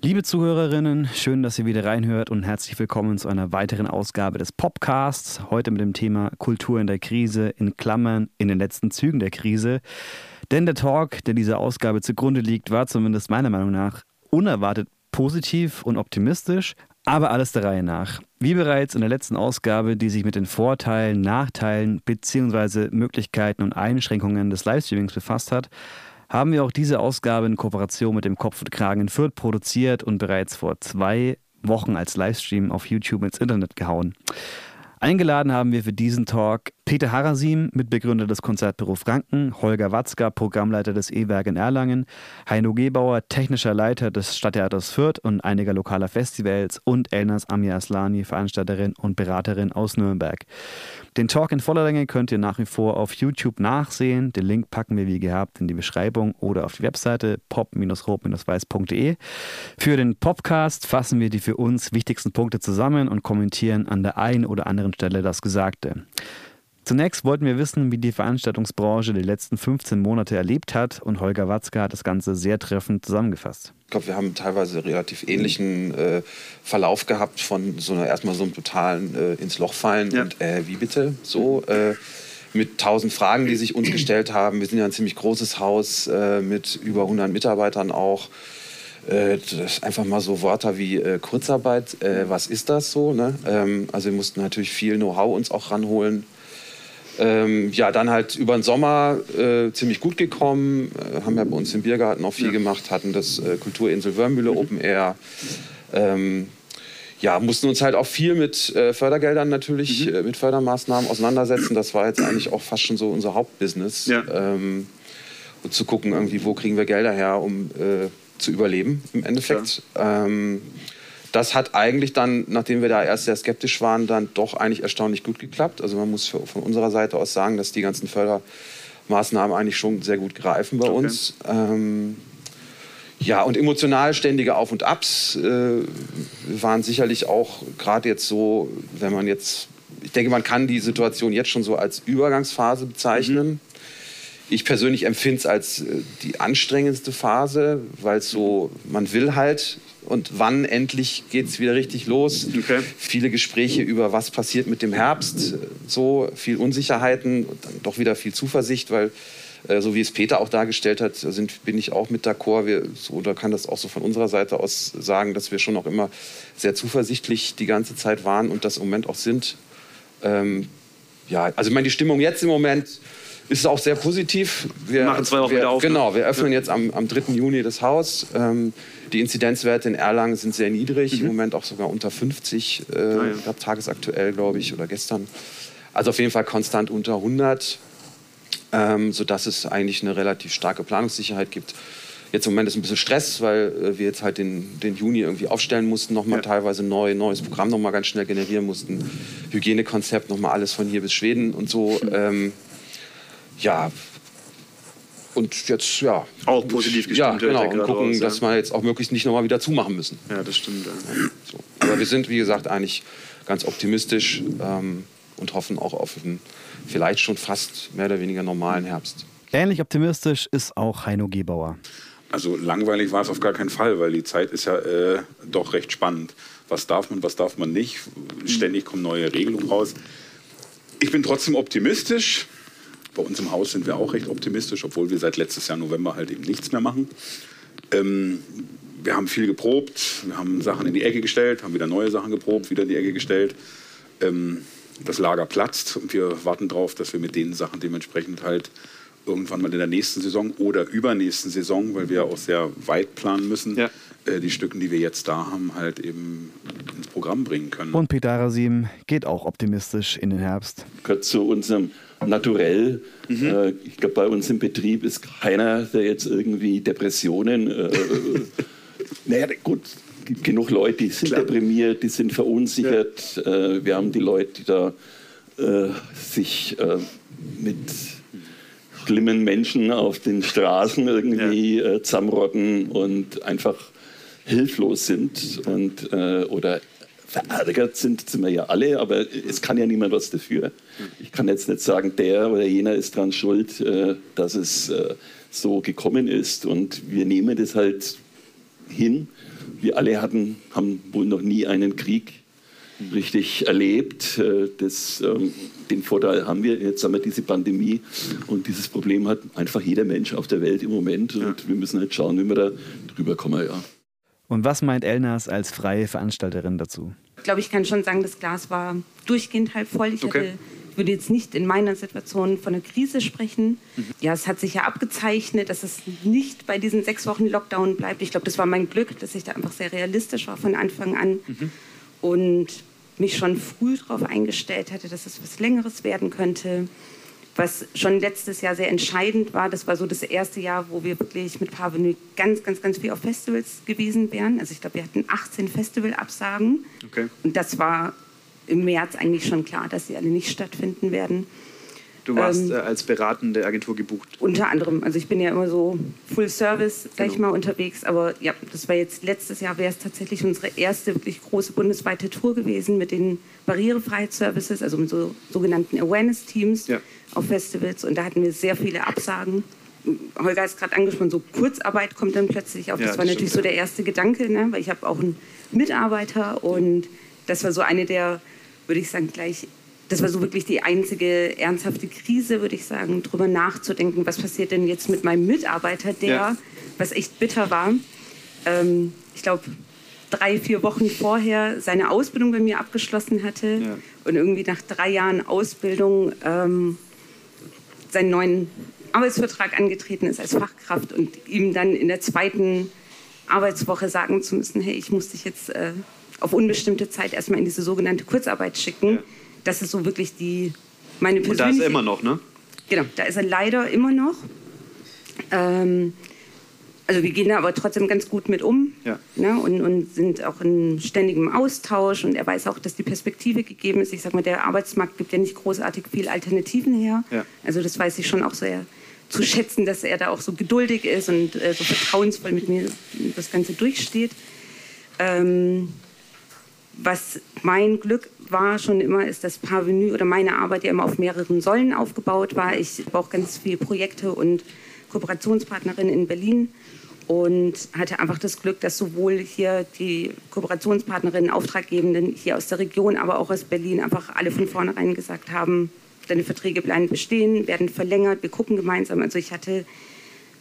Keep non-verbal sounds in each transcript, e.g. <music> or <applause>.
Liebe Zuhörerinnen, schön, dass ihr wieder reinhört und herzlich willkommen zu einer weiteren Ausgabe des Popcasts. Heute mit dem Thema Kultur in der Krise, in Klammern, in den letzten Zügen der Krise. Denn der Talk, der dieser Ausgabe zugrunde liegt, war zumindest meiner Meinung nach unerwartet positiv und optimistisch, aber alles der Reihe nach. Wie bereits in der letzten Ausgabe, die sich mit den Vorteilen, Nachteilen bzw. Möglichkeiten und Einschränkungen des Livestreamings befasst hat, haben wir auch diese Ausgabe in Kooperation mit dem Kopf und Kragen in Fürth produziert und bereits vor zwei Wochen als Livestream auf YouTube ins Internet gehauen. Eingeladen haben wir für diesen Talk Peter Harasim, Mitbegründer des Konzertbüro Franken, Holger Watzka, Programmleiter des E-Werk in Erlangen, Heino Gebauer, technischer Leiter des Stadttheaters Fürth und einiger lokaler Festivals und Elnas Amia Aslani, Veranstalterin und Beraterin aus Nürnberg. Den Talk in voller Länge könnt ihr nach wie vor auf YouTube nachsehen. Den Link packen wir wie gehabt in die Beschreibung oder auf die Webseite pop-rot-weiß.de. Für den Podcast fassen wir die für uns wichtigsten Punkte zusammen und kommentieren an der einen oder anderen Stelle das Gesagte. Zunächst wollten wir wissen, wie die Veranstaltungsbranche die letzten 15 Monate erlebt hat und Holger Watzke hat das Ganze sehr treffend zusammengefasst. Ich glaube, wir haben teilweise relativ ähnlichen äh, Verlauf gehabt von so einer erstmal so einem totalen äh, ins Loch fallen ja. und äh, wie bitte so äh, mit tausend Fragen, die sich uns gestellt haben. Wir sind ja ein ziemlich großes Haus äh, mit über 100 Mitarbeitern auch. Äh, einfach mal so Wörter wie Kurzarbeit, was ist das so? Ne? Ähm, also wir mussten natürlich viel Know-how uns auch ranholen ähm, ja, dann halt über den Sommer äh, ziemlich gut gekommen, äh, haben ja bei uns im Biergarten auch viel ja. gemacht, hatten das äh, Kulturinsel Wörmühle mhm. Open Air. Ähm, ja, mussten uns halt auch viel mit äh, Fördergeldern natürlich, mhm. Äh, mit Fördermaßnahmen auseinandersetzen. Das war jetzt eigentlich auch fast schon so unser Hauptbusiness. Ja. Ähm, und zu gucken, irgendwie, wo kriegen wir Gelder her, um äh, zu überleben im Endeffekt. Ja. Das hat eigentlich dann, nachdem wir da erst sehr skeptisch waren, dann doch eigentlich erstaunlich gut geklappt. Also man muss von unserer Seite aus sagen, dass die ganzen Fördermaßnahmen eigentlich schon sehr gut greifen bei okay. uns. Ähm, ja, und emotional ständige Auf und Abs äh, waren sicherlich auch gerade jetzt so, wenn man jetzt, ich denke, man kann die Situation jetzt schon so als Übergangsphase bezeichnen. Mhm. Ich persönlich empfinde es als äh, die anstrengendste Phase, weil so, man will halt und wann endlich geht es wieder richtig los. Okay. Viele Gespräche über was passiert mit dem Herbst, so viel Unsicherheiten dann doch wieder viel Zuversicht, weil äh, so wie es Peter auch dargestellt hat, sind, bin ich auch mit d'accord. Wir, so, oder kann das auch so von unserer Seite aus sagen, dass wir schon auch immer sehr zuversichtlich die ganze Zeit waren und das im Moment auch sind. Ähm, ja, also ich meine, die Stimmung jetzt im Moment ist auch sehr positiv. Wir machen zwei Wochen wir, wieder auf. Ne? Genau, wir öffnen jetzt am, am 3. Juni das Haus. Ähm, die Inzidenzwerte in Erlangen sind sehr niedrig, mhm. im Moment auch sogar unter 50, äh, ah, ja. tagesaktuell, glaube ich, oder gestern. Also auf jeden Fall konstant unter 100, ähm, sodass es eigentlich eine relativ starke Planungssicherheit gibt. Jetzt im Moment ist ein bisschen Stress, weil äh, wir jetzt halt den, den Juni irgendwie aufstellen mussten, nochmal ja. teilweise neu, neues Programm nochmal ganz schnell generieren mussten, Hygienekonzept, nochmal alles von hier bis Schweden und so. <laughs> Ähm, ja, und jetzt, ja. Auch positiv gestimmt. Ja, genau. Und gucken, raus, dass wir jetzt auch möglichst nicht nochmal wieder zumachen müssen. Ja, das stimmt. Ja. So. Aber wir sind, wie gesagt, eigentlich ganz optimistisch ähm, und hoffen auch auf einen vielleicht schon fast mehr oder weniger normalen Herbst. Ähnlich optimistisch ist auch Heino Gebauer. Also langweilig war es auf gar keinen Fall, weil die Zeit ist ja äh, doch recht spannend. Was darf man, was darf man nicht? Ständig kommen neue Regelungen raus. Ich bin trotzdem optimistisch. Bei uns im Haus sind wir auch recht optimistisch, obwohl wir seit letztes Jahr November halt eben nichts mehr machen. Ähm, wir haben viel geprobt, wir haben Sachen in die Ecke gestellt, haben wieder neue Sachen geprobt, wieder in die Ecke gestellt. Ähm, das Lager platzt und wir warten darauf, dass wir mit den Sachen dementsprechend halt irgendwann mal in der nächsten Saison oder übernächsten Saison, weil wir auch sehr weit planen müssen, ja. Äh, die Stücken, die wir jetzt da haben, halt eben ins Programm bringen können. Und Peter Arasim geht auch optimistisch in den Herbst. Gehört zu unserem naturell. Mhm. Äh, ich glaube, bei uns im Betrieb ist keiner, der jetzt irgendwie Depressionen. Äh, naja, gut, es gibt genug Leute, die sind Klar. deprimiert, die sind verunsichert. Ja. Äh, wir haben die Leute, die da äh, sich äh, mit schlimmen Menschen auf den Straßen irgendwie ja. Äh, zusammenrotten und einfach hilflos sind und, oder verärgert sind, sind wir ja alle, aber es kann ja niemand was dafür. Ich kann jetzt nicht sagen, der oder jener ist daran schuld, äh, dass es äh, so gekommen ist. Und wir nehmen das halt hin wir alle hatten, haben wohl noch nie einen Krieg richtig erlebt. Äh, das, ähm, den Vorteil haben wir. Jetzt haben wir diese Pandemie und dieses Problem hat einfach jeder Mensch auf der Welt im Moment. Und ja. wir müssen halt schauen, wie wir da drüber kommen. Ja. Und was meint Elnas als freie Veranstalterin dazu? Ich glaube, ich kann schon sagen, das Glas war durchgehend halb voll. Ich okay. hatte würde jetzt nicht in meiner Situation von einer Krise sprechen. Mhm. Ja, es hat sich ja abgezeichnet, dass es nicht bei diesen sechs Wochen Lockdown bleibt. Ich glaube, das war mein Glück, dass ich da einfach sehr realistisch war von Anfang an mhm. und mich schon früh darauf eingestellt hatte, dass es was Längeres werden könnte. Was schon letztes Jahr sehr entscheidend war, das war so das erste Jahr, wo wir wirklich mit Parvenu ganz, ganz, ganz viel auf Festivals gewesen wären. Also ich glaube, wir hatten 18 Festivalabsagen. Okay. Und das war im März eigentlich schon klar, dass sie alle nicht stattfinden werden. Du warst ähm, äh, als beratende Agentur gebucht. Unter anderem. Also ich bin ja immer so Full Service, sag genau. ich mal, unterwegs. Aber ja, das war jetzt letztes Jahr wäre es tatsächlich unsere erste wirklich große bundesweite Tour gewesen mit den Barrierefreiheitsservices, also mit so sogenannten Awareness-Teams ja. auf Festivals. Und da hatten wir sehr viele Absagen. Holger ist gerade angesprochen, so Kurzarbeit kommt dann plötzlich auf. Das, ja, das war natürlich stimmt, so der erste Gedanke, ne? weil ich habe auch einen Mitarbeiter und das war so eine der würde ich sagen, gleich, das war so wirklich die einzige ernsthafte Krise, würde ich sagen, darüber nachzudenken, was passiert denn jetzt mit meinem Mitarbeiter, der, ja. was echt bitter war, ähm, ich glaube, drei, vier Wochen vorher seine Ausbildung bei mir abgeschlossen hatte ja. und irgendwie nach drei Jahren Ausbildung ähm, seinen neuen Arbeitsvertrag angetreten ist als Fachkraft und ihm dann in der zweiten Arbeitswoche sagen zu müssen, hey, ich muss dich jetzt äh, auf unbestimmte Zeit erstmal in diese sogenannte Kurzarbeit schicken. Ja. Das ist so wirklich die meine persönliche... Und da ist er immer noch, ne? Genau, da ist er leider immer noch. Ähm, also wir gehen da aber trotzdem ganz gut mit um ja. ne, und, und, sind auch in ständigem Austausch und er weiß auch, dass die Perspektive gegeben ist. Ich sag mal, der Arbeitsmarkt gibt ja nicht großartig viel Alternativen her. Ja. Also das weiß ich schon auch sehr zu schätzen, dass er da auch so geduldig ist und äh, so vertrauensvoll mit mir das Ganze durchsteht. Ähm, was mein Glück war schon immer, ist, dass Parvenu oder meine Arbeit ja immer auf mehreren Säulen aufgebaut war. Ich brauche ganz viele Projekte und Kooperationspartnerinnen in Berlin und hatte einfach das Glück, dass sowohl hier die Kooperationspartnerinnen, Auftraggebenden hier aus der Region, aber auch aus Berlin einfach alle von vornherein gesagt haben, deine Verträge bleiben bestehen, werden verlängert, wir gucken gemeinsam. Also ich hatte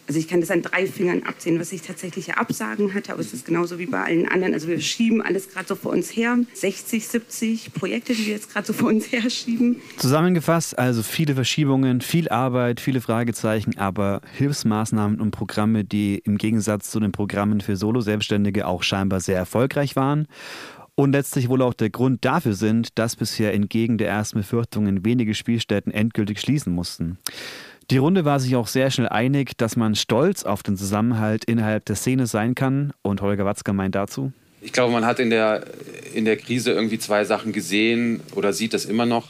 also ich kann das an drei Fingern abzählen, was ich tatsächlich Absagen hatte, aber es ist genauso wie bei allen anderen. Also wir schieben alles gerade so vor uns her. 60, 70 Projekte, die wir jetzt gerade so vor uns her schieben. Zusammengefasst, also viele Verschiebungen, viel Arbeit, viele Fragezeichen, aber Hilfsmaßnahmen und Programme, die im Gegensatz zu den Programmen für Solo-Selbstständige auch scheinbar sehr erfolgreich waren. Und letztlich wohl auch der Grund dafür sind, dass bisher entgegen der ersten Befürchtungen wenige Spielstätten endgültig schließen mussten. Die Runde war sich auch sehr schnell einig, dass man stolz auf den Zusammenhalt innerhalb der Szene sein kann. Und Holger Watzka meint dazu. Ich glaube, man hat in der, in der Krise irgendwie zwei Sachen gesehen oder sieht das immer noch.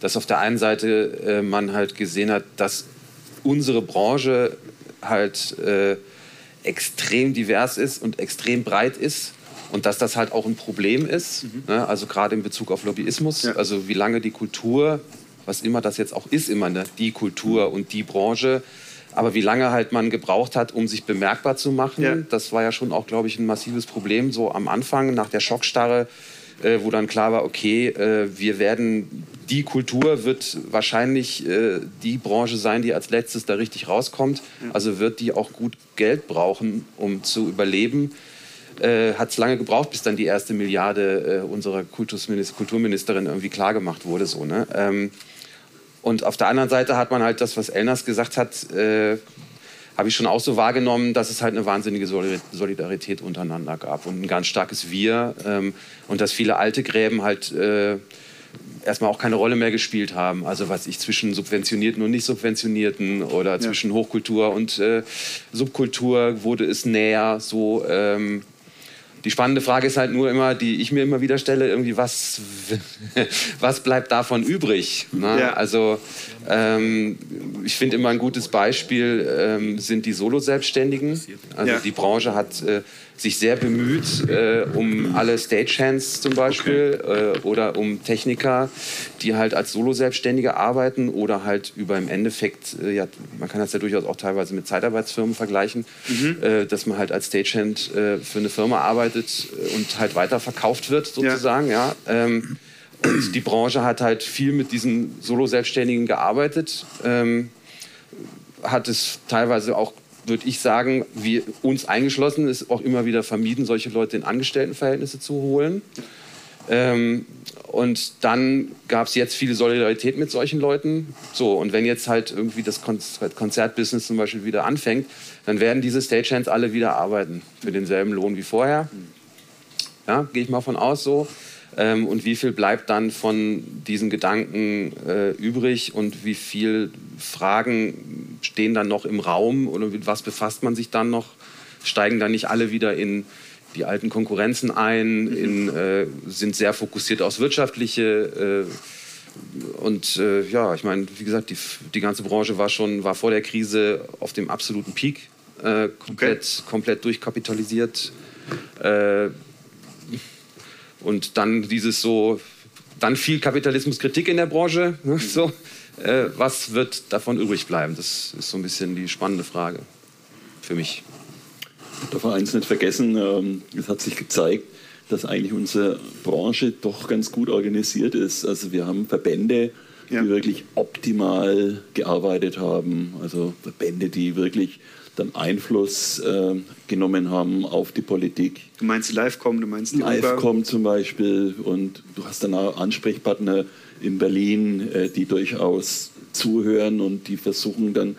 Dass auf der einen Seite äh, man halt gesehen hat, dass unsere Branche halt äh, extrem divers ist und extrem breit ist und dass das halt auch ein Problem ist, mhm. ne? also gerade in Bezug auf Lobbyismus, ja. also wie lange die Kultur was immer das jetzt auch ist, immer ne? die Kultur und die Branche. Aber wie lange halt man gebraucht hat, um sich bemerkbar zu machen, ja. das war ja schon auch, glaube ich, ein massives Problem. So am Anfang, nach der Schockstarre, äh, wo dann klar war, okay, äh, wir werden, die Kultur wird wahrscheinlich äh, die Branche sein, die als letztes da richtig rauskommt. Ja. Also wird die auch gut Geld brauchen, um zu überleben. Äh, hat es lange gebraucht, bis dann die erste Milliarde äh, unserer Kulturministerin irgendwie klargemacht wurde. So, ne? Ähm, und auf der anderen Seite hat man halt das, was Elnas gesagt hat, äh, habe ich schon auch so wahrgenommen, dass es halt eine wahnsinnige Solidarität untereinander gab und ein ganz starkes Wir ähm, und dass viele alte Gräben halt äh, erstmal auch keine Rolle mehr gespielt haben. Also was ich zwischen Subventionierten und Nicht-Subventionierten oder ja. zwischen Hochkultur und äh, Subkultur wurde es näher so. Ähm, die spannende Frage ist halt nur immer, die ich mir immer wieder stelle, irgendwie, was, <laughs> was bleibt davon übrig? Ne? Ja. Also ähm, ich finde immer ein gutes Beispiel ähm, sind die Solo-Selbstständigen. Also ja. die Branche hat äh, sich sehr bemüht äh, um alle Stagehands zum Beispiel okay. äh, oder um Techniker, die halt als Solo-Selbstständige arbeiten oder halt über im Endeffekt, äh, ja, man kann das ja durchaus auch teilweise mit Zeitarbeitsfirmen vergleichen, mhm. Äh, dass man halt als Stagehand äh, für eine Firma arbeitet und halt weiterverkauft wird sozusagen, ja. ja. Ähm, und die Branche hat halt viel mit diesen Solo-Selbstständigen gearbeitet. Ähm, hat es teilweise auch würde ich sagen, wir uns eingeschlossen ist auch immer wieder vermieden, solche Leute in Angestelltenverhältnisse zu holen. Ähm, und dann gab es jetzt viel Solidarität mit solchen Leuten. So, und wenn jetzt halt irgendwie das Konzertbusiness zum Beispiel wieder anfängt, dann werden diese Stagehands alle wieder arbeiten für denselben Lohn wie vorher. Ja, gehe ich mal von aus so. Ähm, und wie viel bleibt dann von diesen Gedanken äh, übrig und wie viele Fragen stehen dann noch im Raum oder mit was befasst man sich dann noch? Steigen dann nicht alle wieder in die alten Konkurrenzen ein, mhm. in, äh, sind sehr fokussiert aufs Wirtschaftliche. Äh, und äh, ja, ich meine, wie gesagt, die, die ganze Branche war schon war vor der Krise auf dem absoluten Peak, äh, komplett, okay. komplett durchkapitalisiert. Äh, und dann dieses so, dann viel Kapitalismuskritik in der Branche. Ne, mhm. so, äh, was wird davon übrig bleiben? Das ist so ein bisschen die spannende Frage für mich. Ich darf eins nicht vergessen, ähm, es hat sich gezeigt, dass eigentlich unsere Branche doch ganz gut organisiert ist. Also wir haben Verbände, die ja. wirklich optimal gearbeitet haben. Also Verbände, die wirklich dann Einfluss äh, genommen haben auf die Politik. Du meinst die Livecom, du meinst die Livecom zum Beispiel und du hast dann auch Ansprechpartner in Berlin, äh, die durchaus zuhören und die versuchen dann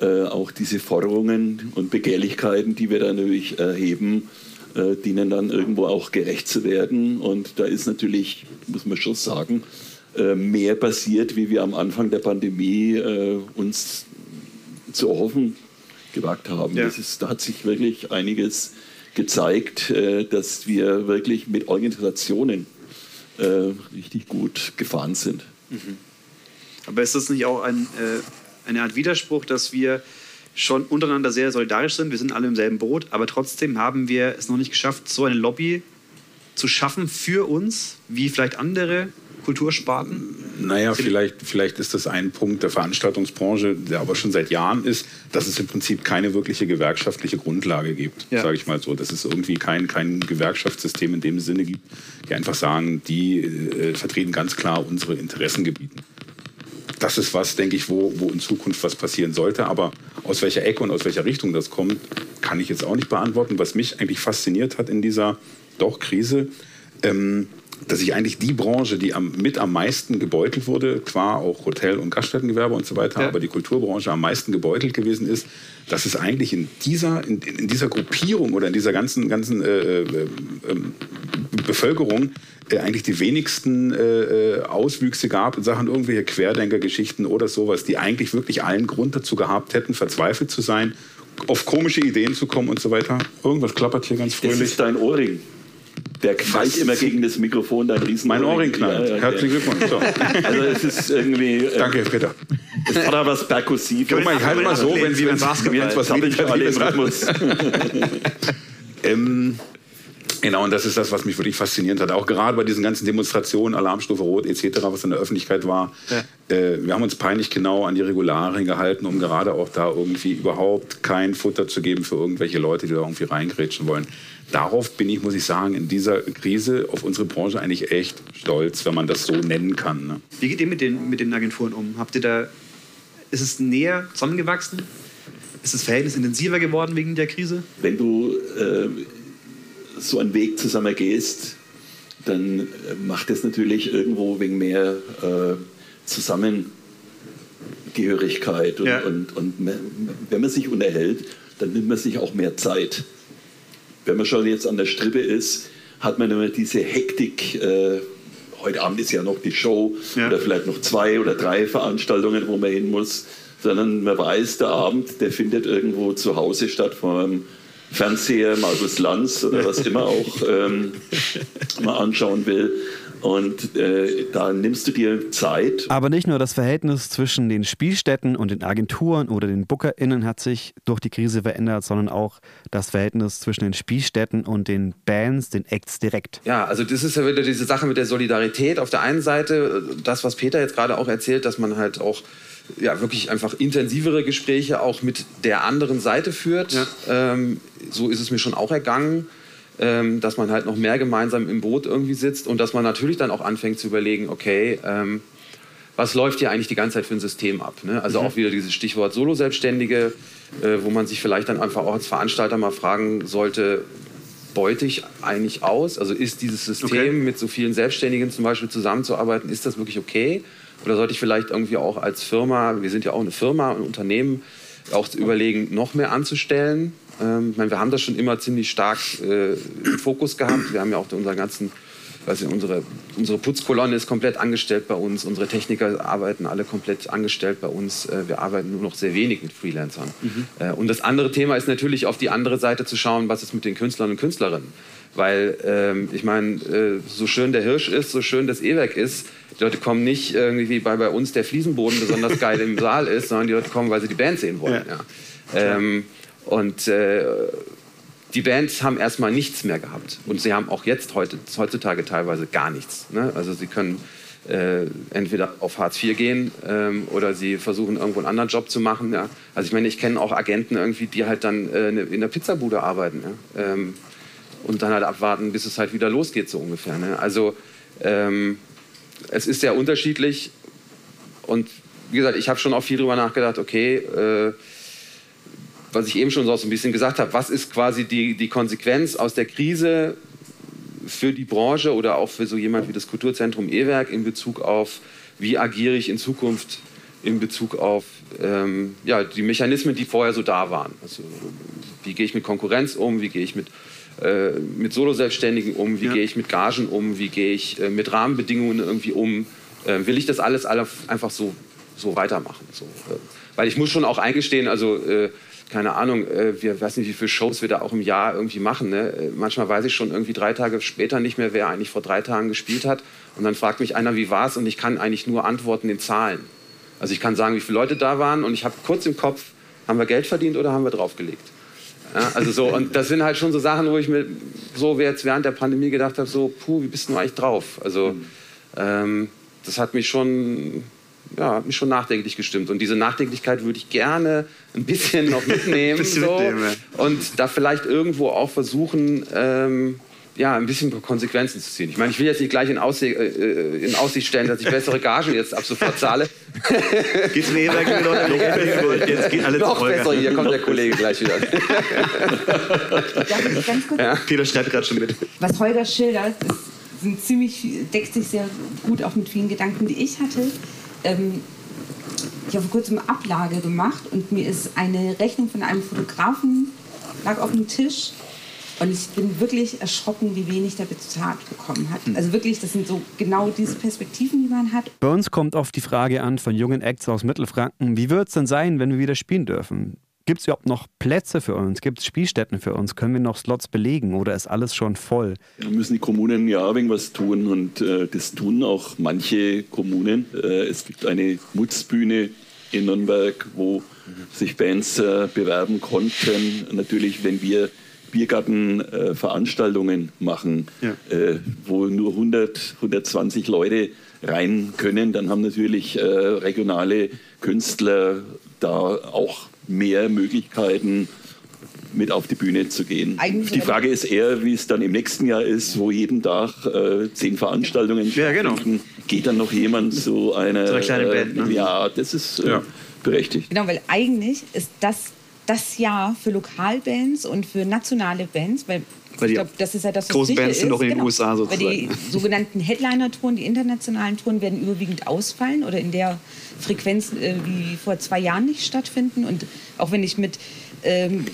äh, auch diese Forderungen und Begehrlichkeiten, die wir da natürlich erheben, äh, dienen dann irgendwo auch gerecht zu werden. Und da ist natürlich, muss man schon sagen, mehr passiert, wie wir am Anfang der Pandemie uns zu erhoffen gewagt haben. Ja. Ist, da hat sich wirklich einiges gezeigt, dass wir wirklich mit Organisationen richtig gut gefahren sind. Mhm. Aber ist das nicht auch ein, äh, eine Art Widerspruch, dass wir schon untereinander sehr solidarisch sind? Wir sind alle im selben Boot, aber trotzdem haben wir es noch nicht geschafft, so eine Lobby zu schaffen für uns, wie vielleicht andere Kultursparten? Naja, vielleicht, vielleicht ist das ein Punkt der Veranstaltungsbranche, der aber schon seit Jahren ist, dass es im Prinzip keine wirkliche gewerkschaftliche Grundlage gibt, ja. sage ich mal so. Dass es irgendwie kein, kein Gewerkschaftssystem in dem Sinne gibt, die einfach sagen, die äh, vertreten ganz klar unsere Interessengebieten. Das ist was, denke ich, wo, wo in Zukunft was passieren sollte. Aber aus welcher Ecke und aus welcher Richtung das kommt, kann ich jetzt auch nicht beantworten. Was mich eigentlich fasziniert hat in dieser doch Krise, ähm, dass sich eigentlich die Branche, die am, mit am meisten gebeutelt wurde, zwar auch Hotel- und Gaststättengewerbe und so weiter, ja. aber die Kulturbranche am meisten gebeutelt gewesen ist, dass es eigentlich in dieser, in, in dieser Gruppierung oder in dieser ganzen, ganzen äh, äh, ähm, Bevölkerung äh, eigentlich die wenigsten äh, äh, Auswüchse gab in Sachen irgendwelche Querdenkergeschichten oder sowas, die eigentlich wirklich allen Grund dazu gehabt hätten, verzweifelt zu sein, auf komische Ideen zu kommen und so weiter. Irgendwas klappert hier ganz fröhlich. Das ist dein Ohrring. Der knallt immer gegen das Mikrofon, dein Riesen. Mein Ohrring knallt. Ja, ja, Herzlichen Glückwunsch. So. <laughs> Also es ist irgendwie. Äh, Danke, Peter. Es hat aber was perkussiv. Guck mal, ich halte mal so, wenn Sie wenn Basketball was Meditatives Rhythmus. <laughs> ähm, Genau, und das ist das, was mich wirklich fasziniert hat. Auch gerade bei diesen ganzen Demonstrationen, Alarmstufe Rot etc., was in der Öffentlichkeit war. Ja. Äh, wir haben uns peinlich genau an die Regularien gehalten, um gerade auch da irgendwie überhaupt kein Futter zu geben für irgendwelche Leute, die da irgendwie reingrätschen wollen. Darauf bin ich, muss ich sagen, in dieser Krise auf unsere Branche eigentlich echt stolz, wenn man das so nennen kann. Ne? Wie geht ihr mit den, mit den Agenturen um? Habt ihr da, ist es näher zusammengewachsen? Ist das Verhältnis intensiver geworden wegen der Krise? Wenn du äh, so einen Weg zusammen gehst, dann äh, macht es natürlich irgendwo wegen mehr äh, Zusammengehörigkeit. Und, ja. und, und, wenn man sich unterhält, dann nimmt man sich auch mehr Zeit. Wenn man schon jetzt an der Strippe ist, hat man immer diese Hektik. Äh, heute Abend ist ja noch die Show ja. oder vielleicht noch zwei oder drei Veranstaltungen, wo man hin muss, sondern man weiß, der Abend, der findet irgendwo zu Hause statt, vor einem Fernseher, Markus Lanz oder was immer auch ähm, man anschauen will. Und äh, da nimmst du dir Zeit. Aber nicht nur das Verhältnis zwischen den Spielstätten und den Agenturen oder den BookerInnen hat sich durch die Krise verändert, sondern auch das Verhältnis zwischen den Spielstätten und den Bands, den Acts direkt. Ja, also das ist ja wieder diese Sache mit der Solidarität. Auf der einen Seite, das, was Peter jetzt gerade auch erzählt, dass man halt auch ja, wirklich einfach intensivere Gespräche auch mit der anderen Seite führt. Ja. Ähm, so ist es mir schon auch ergangen ähm, dass man halt noch mehr gemeinsam im Boot irgendwie sitzt und dass man natürlich dann auch anfängt zu überlegen, okay, ähm, was läuft hier eigentlich die ganze Zeit für ein System ab? Ne? Also mhm. auch wieder dieses Stichwort Solo-Selbstständige, äh, wo man sich vielleicht dann einfach auch als Veranstalter mal fragen sollte, beute ich eigentlich aus? Also ist dieses System okay. mit so vielen Selbstständigen zum Beispiel zusammenzuarbeiten, ist das wirklich okay? Oder sollte ich vielleicht irgendwie auch als Firma, wir sind ja auch eine Firma, ein Unternehmen, auch überlegen, noch mehr anzustellen? Ähm, ich meine, wir haben das schon immer ziemlich stark äh, im Fokus gehabt. Wir haben ja auch unseren ganzen, weiß ich, unsere, unsere Putzkolonne ist komplett angestellt bei uns. Unsere Techniker arbeiten alle komplett angestellt bei uns. Äh, wir arbeiten nur noch sehr wenig mit Freelancern. Mhm. Äh, und das andere Thema ist natürlich auf die andere Seite zu schauen, was ist mit den Künstlern und Künstlerinnen. Weil ähm, ich meine, äh, so schön der Hirsch ist, so schön das E-Werk ist, die Leute kommen nicht irgendwie, wie bei, bei uns der Fliesenboden besonders geil im Saal ist, sondern die Leute kommen, weil sie die Band sehen wollen. Ja. Ja. Ähm, und äh, die Bands haben erstmal nichts mehr gehabt. Und sie haben auch jetzt heute, heutzutage teilweise gar nichts. Ne? Also sie können äh, entweder auf Hartz IV gehen ähm, oder sie versuchen irgendwo einen anderen Job zu machen. Ja? Also ich meine, ich kenne auch Agenten irgendwie, die halt dann äh, in der Pizzabude arbeiten ja? ähm, und dann halt abwarten, bis es halt wieder losgeht so ungefähr. Ne? Also ähm, es ist sehr unterschiedlich und wie gesagt, ich habe schon auch viel darüber nachgedacht, okay, äh, was ich eben schon so ein bisschen gesagt habe, was ist quasi die, die Konsequenz aus der Krise für die Branche oder auch für so jemand wie das Kulturzentrum E-Werk in Bezug auf, wie agiere ich in Zukunft in Bezug auf ähm, ja, die Mechanismen, die vorher so da waren. Also, wie gehe ich mit Konkurrenz um, wie gehe ich mit, äh, mit Solo-Selbstständigen um, wie ja. gehe ich mit Gagen um, wie gehe ich äh, mit Rahmenbedingungen irgendwie um. Äh, will ich das alles einfach so, so weitermachen? So, äh, weil ich muss schon auch eingestehen, also äh, keine Ahnung, äh, wir weiß nicht, wie viele Shows wir da auch im Jahr irgendwie machen. Ne? Äh, manchmal weiß ich schon irgendwie drei Tage später nicht mehr, wer eigentlich vor drei Tagen gespielt hat. Und dann fragt mich einer, wie war es? Und ich kann eigentlich nur antworten in Zahlen. Also ich kann sagen, wie viele Leute da waren und ich habe kurz im Kopf, haben wir Geld verdient oder haben wir draufgelegt? Ja, also so, und das sind halt schon so Sachen, wo ich mir so jetzt während der Pandemie gedacht habe, so, puh, wie bist du eigentlich drauf? Also mhm. ähm, das hat mich schon ja, mich schon nachdenklich gestimmt. Und diese Nachdenklichkeit würde ich gerne ein bisschen noch <laughs> mitnehmen. so. mitnehmen. Und da vielleicht irgendwo auch versuchen, ähm, ja, ein bisschen Konsequenzen zu ziehen. Ich meine, ich will jetzt nicht gleich in, Aussie äh, in Aussicht stellen, dass ich bessere Gagen jetzt ab sofort zahle. Geht's mir noch, noch Jetzt geht alles Noch besser, hier kommt der Kollege gleich wieder. Darf ich ganz kurz? Ja. Peter schreibt gerade schon mit. Was Holger schildert, sind ziemlich, deckt sich sehr gut auch mit vielen Gedanken, die ich hatte ähm, ich habe vor kurzem Ablage gemacht und mir ist eine Rechnung von einem Fotografen lag auf dem Tisch und ich bin wirklich erschrocken, wie wenig der bezahlt bekommen hat. Hm. Also wirklich, das sind so genau diese Perspektiven, die man hat. Bei uns kommt oft die Frage an von jungen Acts aus Mittelfranken, wie wird es denn sein, wenn wir wieder spielen dürfen? Gibt es überhaupt noch Plätze für uns? Gibt es Spielstätten für uns? Können wir noch Slots belegen oder ist alles schon voll? Da müssen die Kommunen ja irgendwas tun und äh, das tun auch manche Kommunen. Äh, es gibt eine Mutzbühne in Nürnberg, wo sich Bands äh, bewerben konnten. Natürlich, wenn wir Biergartenveranstaltungen machen, ja. Äh, wo nur 100, 120 Leute rein können, dann haben natürlich äh, regionale Künstler da auch mehr Möglichkeiten, mit auf die Bühne zu gehen. Eigentlich die Frage ist eher, wie es dann im nächsten Jahr ist, wo jeden Tag äh, zehn Veranstaltungen ja, genau. Geht dann noch jemand zu einer, so eine kleine Band? Ne? Ja, das ist äh, ja. berechtigt. Genau, weil eigentlich ist das das Jahr für Lokalbands und für nationale Bands, weil weil ich glaube, das ist ja das, was großen Bands sind noch in den genau. USA sozusagen. Weil die <laughs> sogenannten Headliner-Touren, die internationalen Touren werden überwiegend ausfallen oder in der Frequenz äh, wie vor zwei Jahren nicht stattfinden. Und auch wenn ich mit, ähm,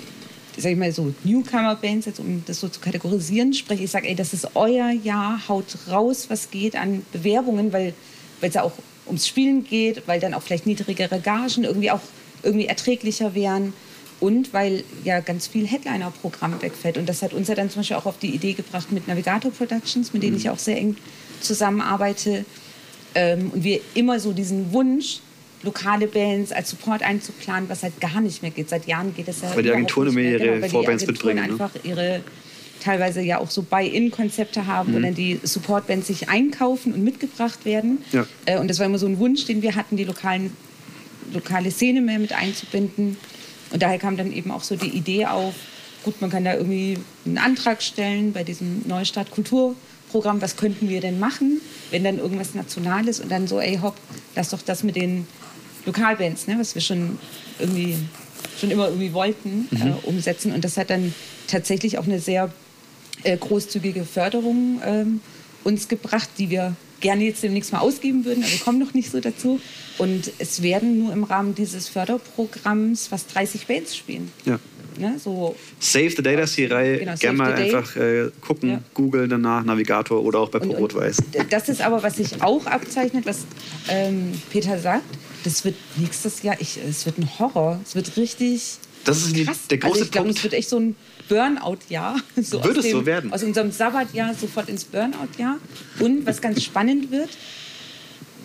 sag ich mal so, Newcomer-Bands, jetzt um das so zu kategorisieren, spreche, ich sage, ey, das ist euer Jahr, haut raus, was geht an Bewerbungen, weil es ja auch ums Spielen geht, weil dann auch vielleicht niedrigere Gagen irgendwie auch irgendwie erträglicher wären und weil ja ganz viel Headliner-Programm wegfällt. Und das hat uns ja dann zum Beispiel auch auf die Idee gebracht mit Navigator Productions, mit denen ich mhm. auch sehr eng zusammenarbeite ähm, und wir immer so diesen Wunsch, lokale Bands als Support einzuplanen, was halt gar nicht mehr geht. Seit Jahren geht es ja. Weil die Agenturen immer ihre genau, Vorbands mitbringen. Ne? einfach ihre teilweise ja auch so Buy-in-Konzepte haben, mhm. wo dann die Support-Bands sich einkaufen und mitgebracht werden. Ja. Äh, und das war immer so ein Wunsch, den wir hatten, die lokalen, lokale Szene mehr mit einzubinden. Und daher kam dann eben auch so die Idee auf, gut, man kann da irgendwie einen Antrag stellen bei diesem Neustart Kulturprogramm, was könnten wir denn machen, wenn dann irgendwas Nationales und dann so, ey hopp, lass doch das mit den Lokalbands, ne, was wir schon irgendwie schon immer irgendwie wollten, mhm. äh, umsetzen. Und das hat dann tatsächlich auch eine sehr äh, großzügige Förderung ähm, uns gebracht, die wir gerne jetzt demnächst mal ausgeben würden, aber wir kommen noch nicht so dazu. Und es werden nur im Rahmen dieses Förderprogramms fast 30 Bands spielen. Ja. Ne, so Save the Data die Reihe. Genau, Gerne mal einfach äh, gucken, ja. googeln danach, Navigator oder auch bei Rot-Weiß. Das ist aber, was sich auch abzeichnet, was ähm, Peter sagt. Das wird nächstes Jahr, ich, es wird ein Horror. Es wird richtig. Das ist die, der große also ich glaub, Punkt. Es wird echt so ein Burnout-Jahr. <laughs> So wird es so werden? Aus unserem Sabbatjahr sofort ins Burnout-Jahr. Und was ganz spannend wird,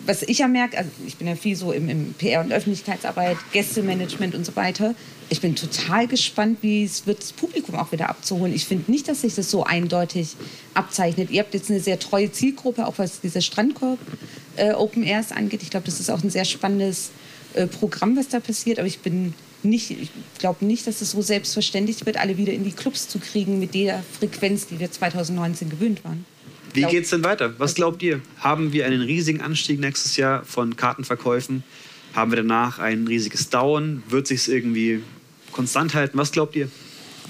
was ich ja merke, also ich bin ja viel so im, im PR- und Öffentlichkeitsarbeit, Gästemanagement und so weiter. Ich bin total gespannt, wie es wird, das Publikum auch wieder abzuholen. Ich finde nicht, dass sich das so eindeutig abzeichnet. Ihr habt jetzt eine sehr treue Zielgruppe, auch was diese Strandkorb äh, Open Airs angeht. Ich glaube, das ist auch ein sehr spannendes äh, Programm, was da passiert. Aber ich bin nicht, ich glaube nicht, dass es so selbstverständlich wird, alle wieder in die Clubs zu kriegen mit der Frequenz, die wir 2019 gewöhnt waren. Wie geht es denn weiter? Was glaubt ihr? Haben wir einen riesigen Anstieg nächstes Jahr von Kartenverkäufen? Haben wir danach ein riesiges Down? Wird sich es irgendwie konstant halten? Was glaubt ihr?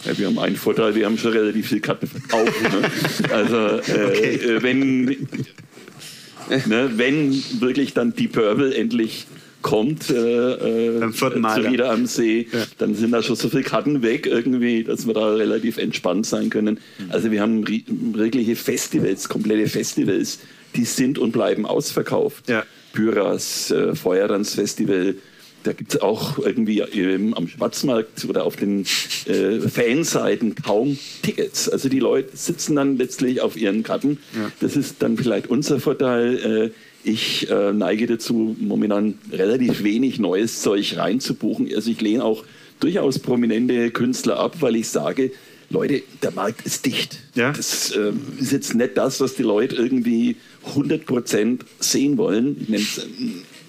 Ja, wir haben einen Vorteil, wir haben schon relativ viele Karten verkauft. Ne? Also äh, okay. äh, wenn, ne, wenn wirklich dann die Purple endlich kommt, äh, Beim vierten Mal, zu wieder am See, ja. dann sind da schon so viele Karten weg irgendwie, dass wir da relativ entspannt sein können. Mhm. Also wir haben wirkliche Festivals, komplette Festivals, die sind und bleiben ausverkauft. Ja. Pyras, äh, Feuerlandsfestival, da gibt es auch irgendwie ähm, am Schwarzmarkt oder auf den äh, Fanseiten kaum Tickets. Also die Leute sitzen dann letztlich auf ihren Karten. Ja. Das ist dann vielleicht unser Vorteil. Äh, ich äh, neige dazu, momentan relativ wenig neues Zeug reinzubuchen. Also ich lehne auch durchaus prominente Künstler ab, weil ich sage, Leute, der Markt ist dicht. Ja. Das äh, ist jetzt nicht das, was die Leute irgendwie 100% sehen wollen. Ich nenne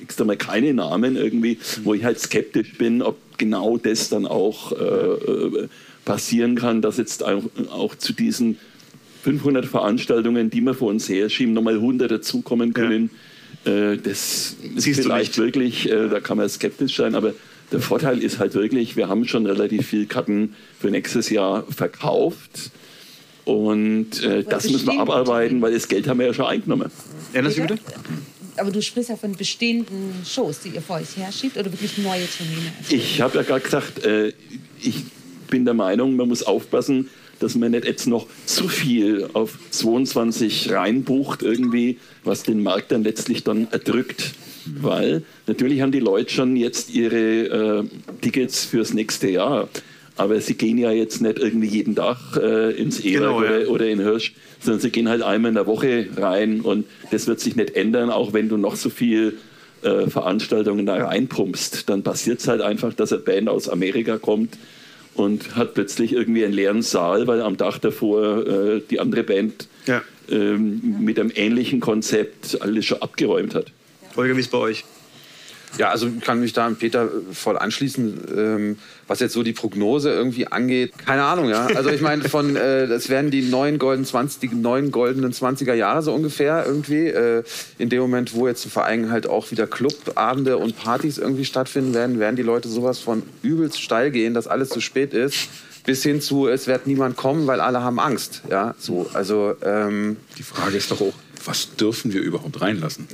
extra mal keine Namen irgendwie, wo ich halt skeptisch bin, ob genau das dann auch äh, äh passieren kann, dass jetzt auch, auch zu diesen 500 Veranstaltungen, die wir vor uns her schieben, nochmal 100 dazukommen können. Ja. Äh, das Siehst ist vielleicht wirklich, äh, da kann man skeptisch sein, aber der Vorteil ist halt wirklich, wir haben schon relativ viel Karten für nächstes Jahr verkauft. Und äh, das müssen wir abarbeiten, weil das Geld haben wir ja schon eingenommen. Ja, das bitte? Aber du sprichst ja von bestehenden Shows, die ihr vor euch herschiebt, oder wirklich neue Termine? Ich habe ja gerade gesagt, äh, ich bin der Meinung, man muss aufpassen, dass man nicht jetzt noch zu viel auf 22 reinbucht irgendwie, was den Markt dann letztlich dann erdrückt. Weil natürlich haben die Leute schon jetzt ihre äh, Tickets fürs nächste Jahr. Aber sie gehen ja jetzt nicht irgendwie jeden Tag äh, ins Eber genau, oder, ja. oder in Hirsch, sondern sie gehen halt einmal in der Woche rein und das wird sich nicht ändern, auch wenn du noch so viel äh, Veranstaltungen da reinpumpst. Dann passiert es halt einfach, dass eine Band aus Amerika kommt, und hat plötzlich irgendwie einen leeren Saal, weil am Tag davor äh, die andere Band ja. ähm, mit einem ähnlichen Konzept alles schon abgeräumt hat. Holger, wie ist bei euch? Ja, also kann mich da an Peter äh, voll anschließen, ähm, was jetzt so die Prognose irgendwie angeht. Keine Ahnung, ja. Also ich meine, von äh, das werden die neuen goldenen 20, die neuen goldenen 20er Jahre so ungefähr irgendwie. Äh, in dem Moment, wo jetzt vor allem halt auch wieder Clubabende und Partys irgendwie stattfinden werden, werden die Leute sowas von übelst steil gehen, dass alles zu spät ist bis hin zu, es wird niemand kommen, weil alle haben Angst. Ja, so, also, ähm, Die Frage ist doch auch, was dürfen wir überhaupt reinlassen?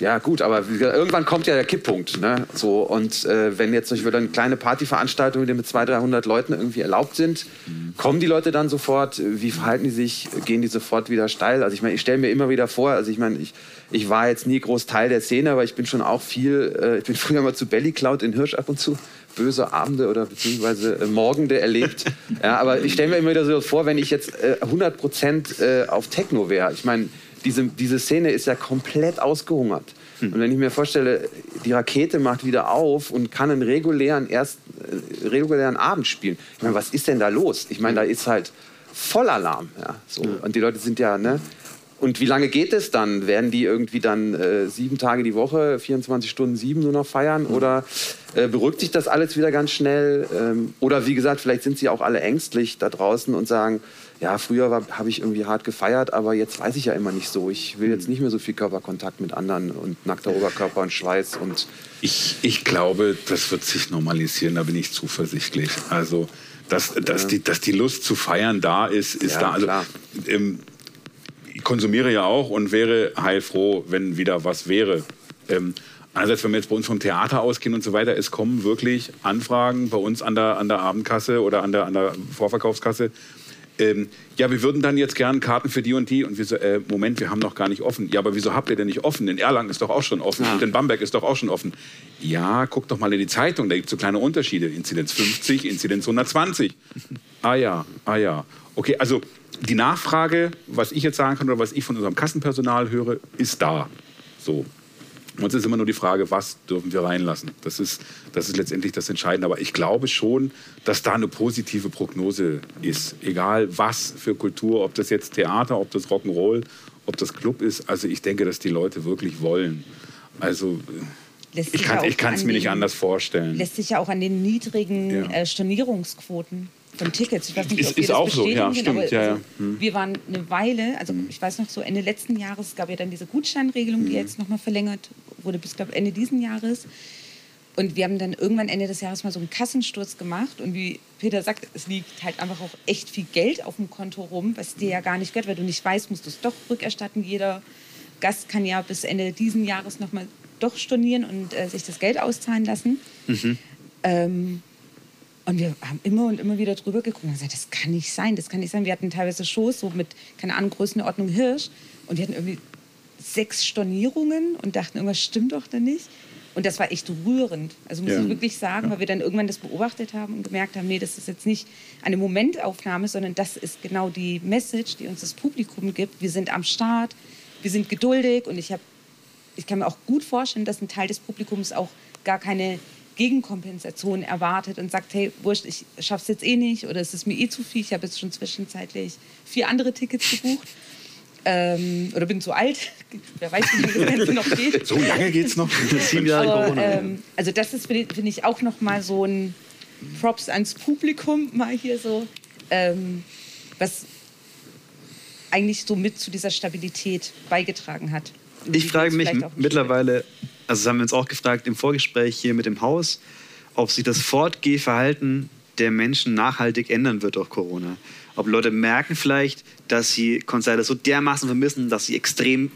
Ja, gut, aber irgendwann kommt ja der Kipppunkt. Ne? So, und äh, wenn jetzt zum eine kleine Partyveranstaltung, die mit 200, 300 Leuten irgendwie erlaubt sind, mhm. kommen die Leute dann sofort? Wie verhalten die sich? Gehen die sofort wieder steil? Also ich meine, ich stelle mir immer wieder vor, also ich meine, ich, ich war jetzt nie groß Teil der Szene, aber ich bin schon auch viel, äh, ich bin <laughs> früher mal zu Belly Cloud in Hirsch ab und zu böse Abende oder beziehungsweise äh, Morgende erlebt. <laughs> Ja, aber ich stelle mir immer wieder so vor, wenn ich jetzt äh, 100 Prozent äh, auf Techno wäre. Ich meine, diese, diese Szene ist ja komplett ausgehungert. Hm. Und wenn ich mir vorstelle, die Rakete macht wieder auf und kann einen regulären, erst, äh, regulären Abend spielen. Ich meine, was ist denn da los? Ich meine, da ist halt Vollalarm. Ja, so. Und die Leute sind ja, ne? Und wie lange geht es dann? Werden die irgendwie dann äh, sieben Tage die Woche, 24 Stunden sieben nur noch feiern? Oder äh, beruhigt sich das alles wieder ganz schnell? Ähm, oder wie gesagt, vielleicht sind sie auch alle ängstlich da draußen und sagen, ja, früher habe ich irgendwie hart gefeiert, aber jetzt weiß ich ja immer nicht so. Ich will jetzt nicht mehr so viel Körperkontakt mit anderen und nackter Oberkörper und Schweiß und. Ich, ich glaube, das wird sich normalisieren, da bin ich zuversichtlich. Also, dass, dass, ja. die, dass die Lust zu feiern da ist, ist ja, da. Also, ähm, ich konsumiere ja auch und wäre heilfroh, wenn wieder was wäre. Ähm, Einerseits, wenn wir jetzt bei uns vom Theater ausgehen und so weiter, es kommen wirklich Anfragen bei uns an der, an der Abendkasse oder an der, an der Vorverkaufskasse ähm, ja, wir würden dann jetzt gern Karten für die und die. Und wir so, äh, Moment, wir haben noch gar nicht offen. Ja, aber wieso habt ihr denn nicht offen? In Erlangen ist doch auch schon offen ja. und in Bamberg ist doch auch schon offen. Ja, guck doch mal in die Zeitung, da gibt es so kleine Unterschiede. Inzidenz 50, Inzidenz 120. ah ja, ah ja. Okay, also die Nachfrage, was ich jetzt sagen kann oder was ich von unserem Kassenpersonal höre, ist da. So. Uns ist immer nur die Frage, was dürfen wir reinlassen. Das ist, das ist letztendlich das Entscheidende. Aber ich glaube schon, dass da eine positive Prognose ist. Egal was für Kultur, ob das jetzt Theater, ob das Rock'n'Roll, ob das Club ist. Also ich denke, dass die Leute wirklich wollen. Also ich kann es mir nicht anders vorstellen. Lässt sich ja auch an den niedrigen ja. äh, Stornierungsquoten von Tickets. Ich weiß nicht, ist, ob ist auch so, ja, stimmt. Aber, ja, also, hm. Wir waren eine Weile, also hm. ich weiß noch so Ende letzten Jahres gab ja dann diese Gutscheinregelung, hm. die jetzt nochmal verlängert wurde bis glaube Ende diesen Jahres. Und wir haben dann irgendwann Ende des Jahres mal so einen Kassensturz gemacht. Und wie Peter sagt, es liegt halt einfach auch echt viel Geld auf dem Konto rum, was dir ja gar nicht gehört, weil du nicht weißt, musst du es doch rückerstatten. Jeder Gast kann ja bis Ende diesen Jahres nochmal doch stornieren und äh, sich das Geld auszahlen lassen. Mhm. Ähm, und wir haben immer und immer wieder drüber geguckt und gesagt, das kann nicht sein, das kann nicht sein. Wir hatten teilweise Shows so mit, keine Ahnung, Größenordnung Hirsch und die hatten irgendwie sechs Stornierungen und dachten, irgendwas stimmt doch da nicht. Und das war echt rührend. Also muss ja. ich wirklich sagen, ja. weil wir dann irgendwann das beobachtet haben und gemerkt haben, nee, das ist jetzt nicht eine Momentaufnahme, sondern das ist genau die Message, die uns das Publikum gibt. Wir sind am Start, wir sind geduldig und ich, hab, ich kann mir auch gut vorstellen, dass ein Teil des Publikums auch gar keine Gegenkompensation erwartet und sagt, hey, wurscht, ich schaff's jetzt eh nicht oder es ist mir eh zu viel. Ich habe jetzt schon zwischenzeitlich vier andere Tickets gebucht. Ähm, oder bin zu alt. <laughs> Wer weiß, wie lange das Ganze noch geht. So lange geht es noch? <laughs> Sieben Jahre Corona. Ähm, also das ist, finde find ich, auch noch mal so ein Props ans Publikum mal hier so, ähm, was eigentlich so mit zu dieser Stabilität beigetragen hat. Ich frage mich mittlerweile, also das haben wir uns auch gefragt im Vorgespräch hier mit dem Haus, ob sich das Fortgehverhalten der Menschen nachhaltig ändern wird durch Corona. Ob Leute merken vielleicht, dass sie Konzerte so dermaßen vermissen, dass sie extrem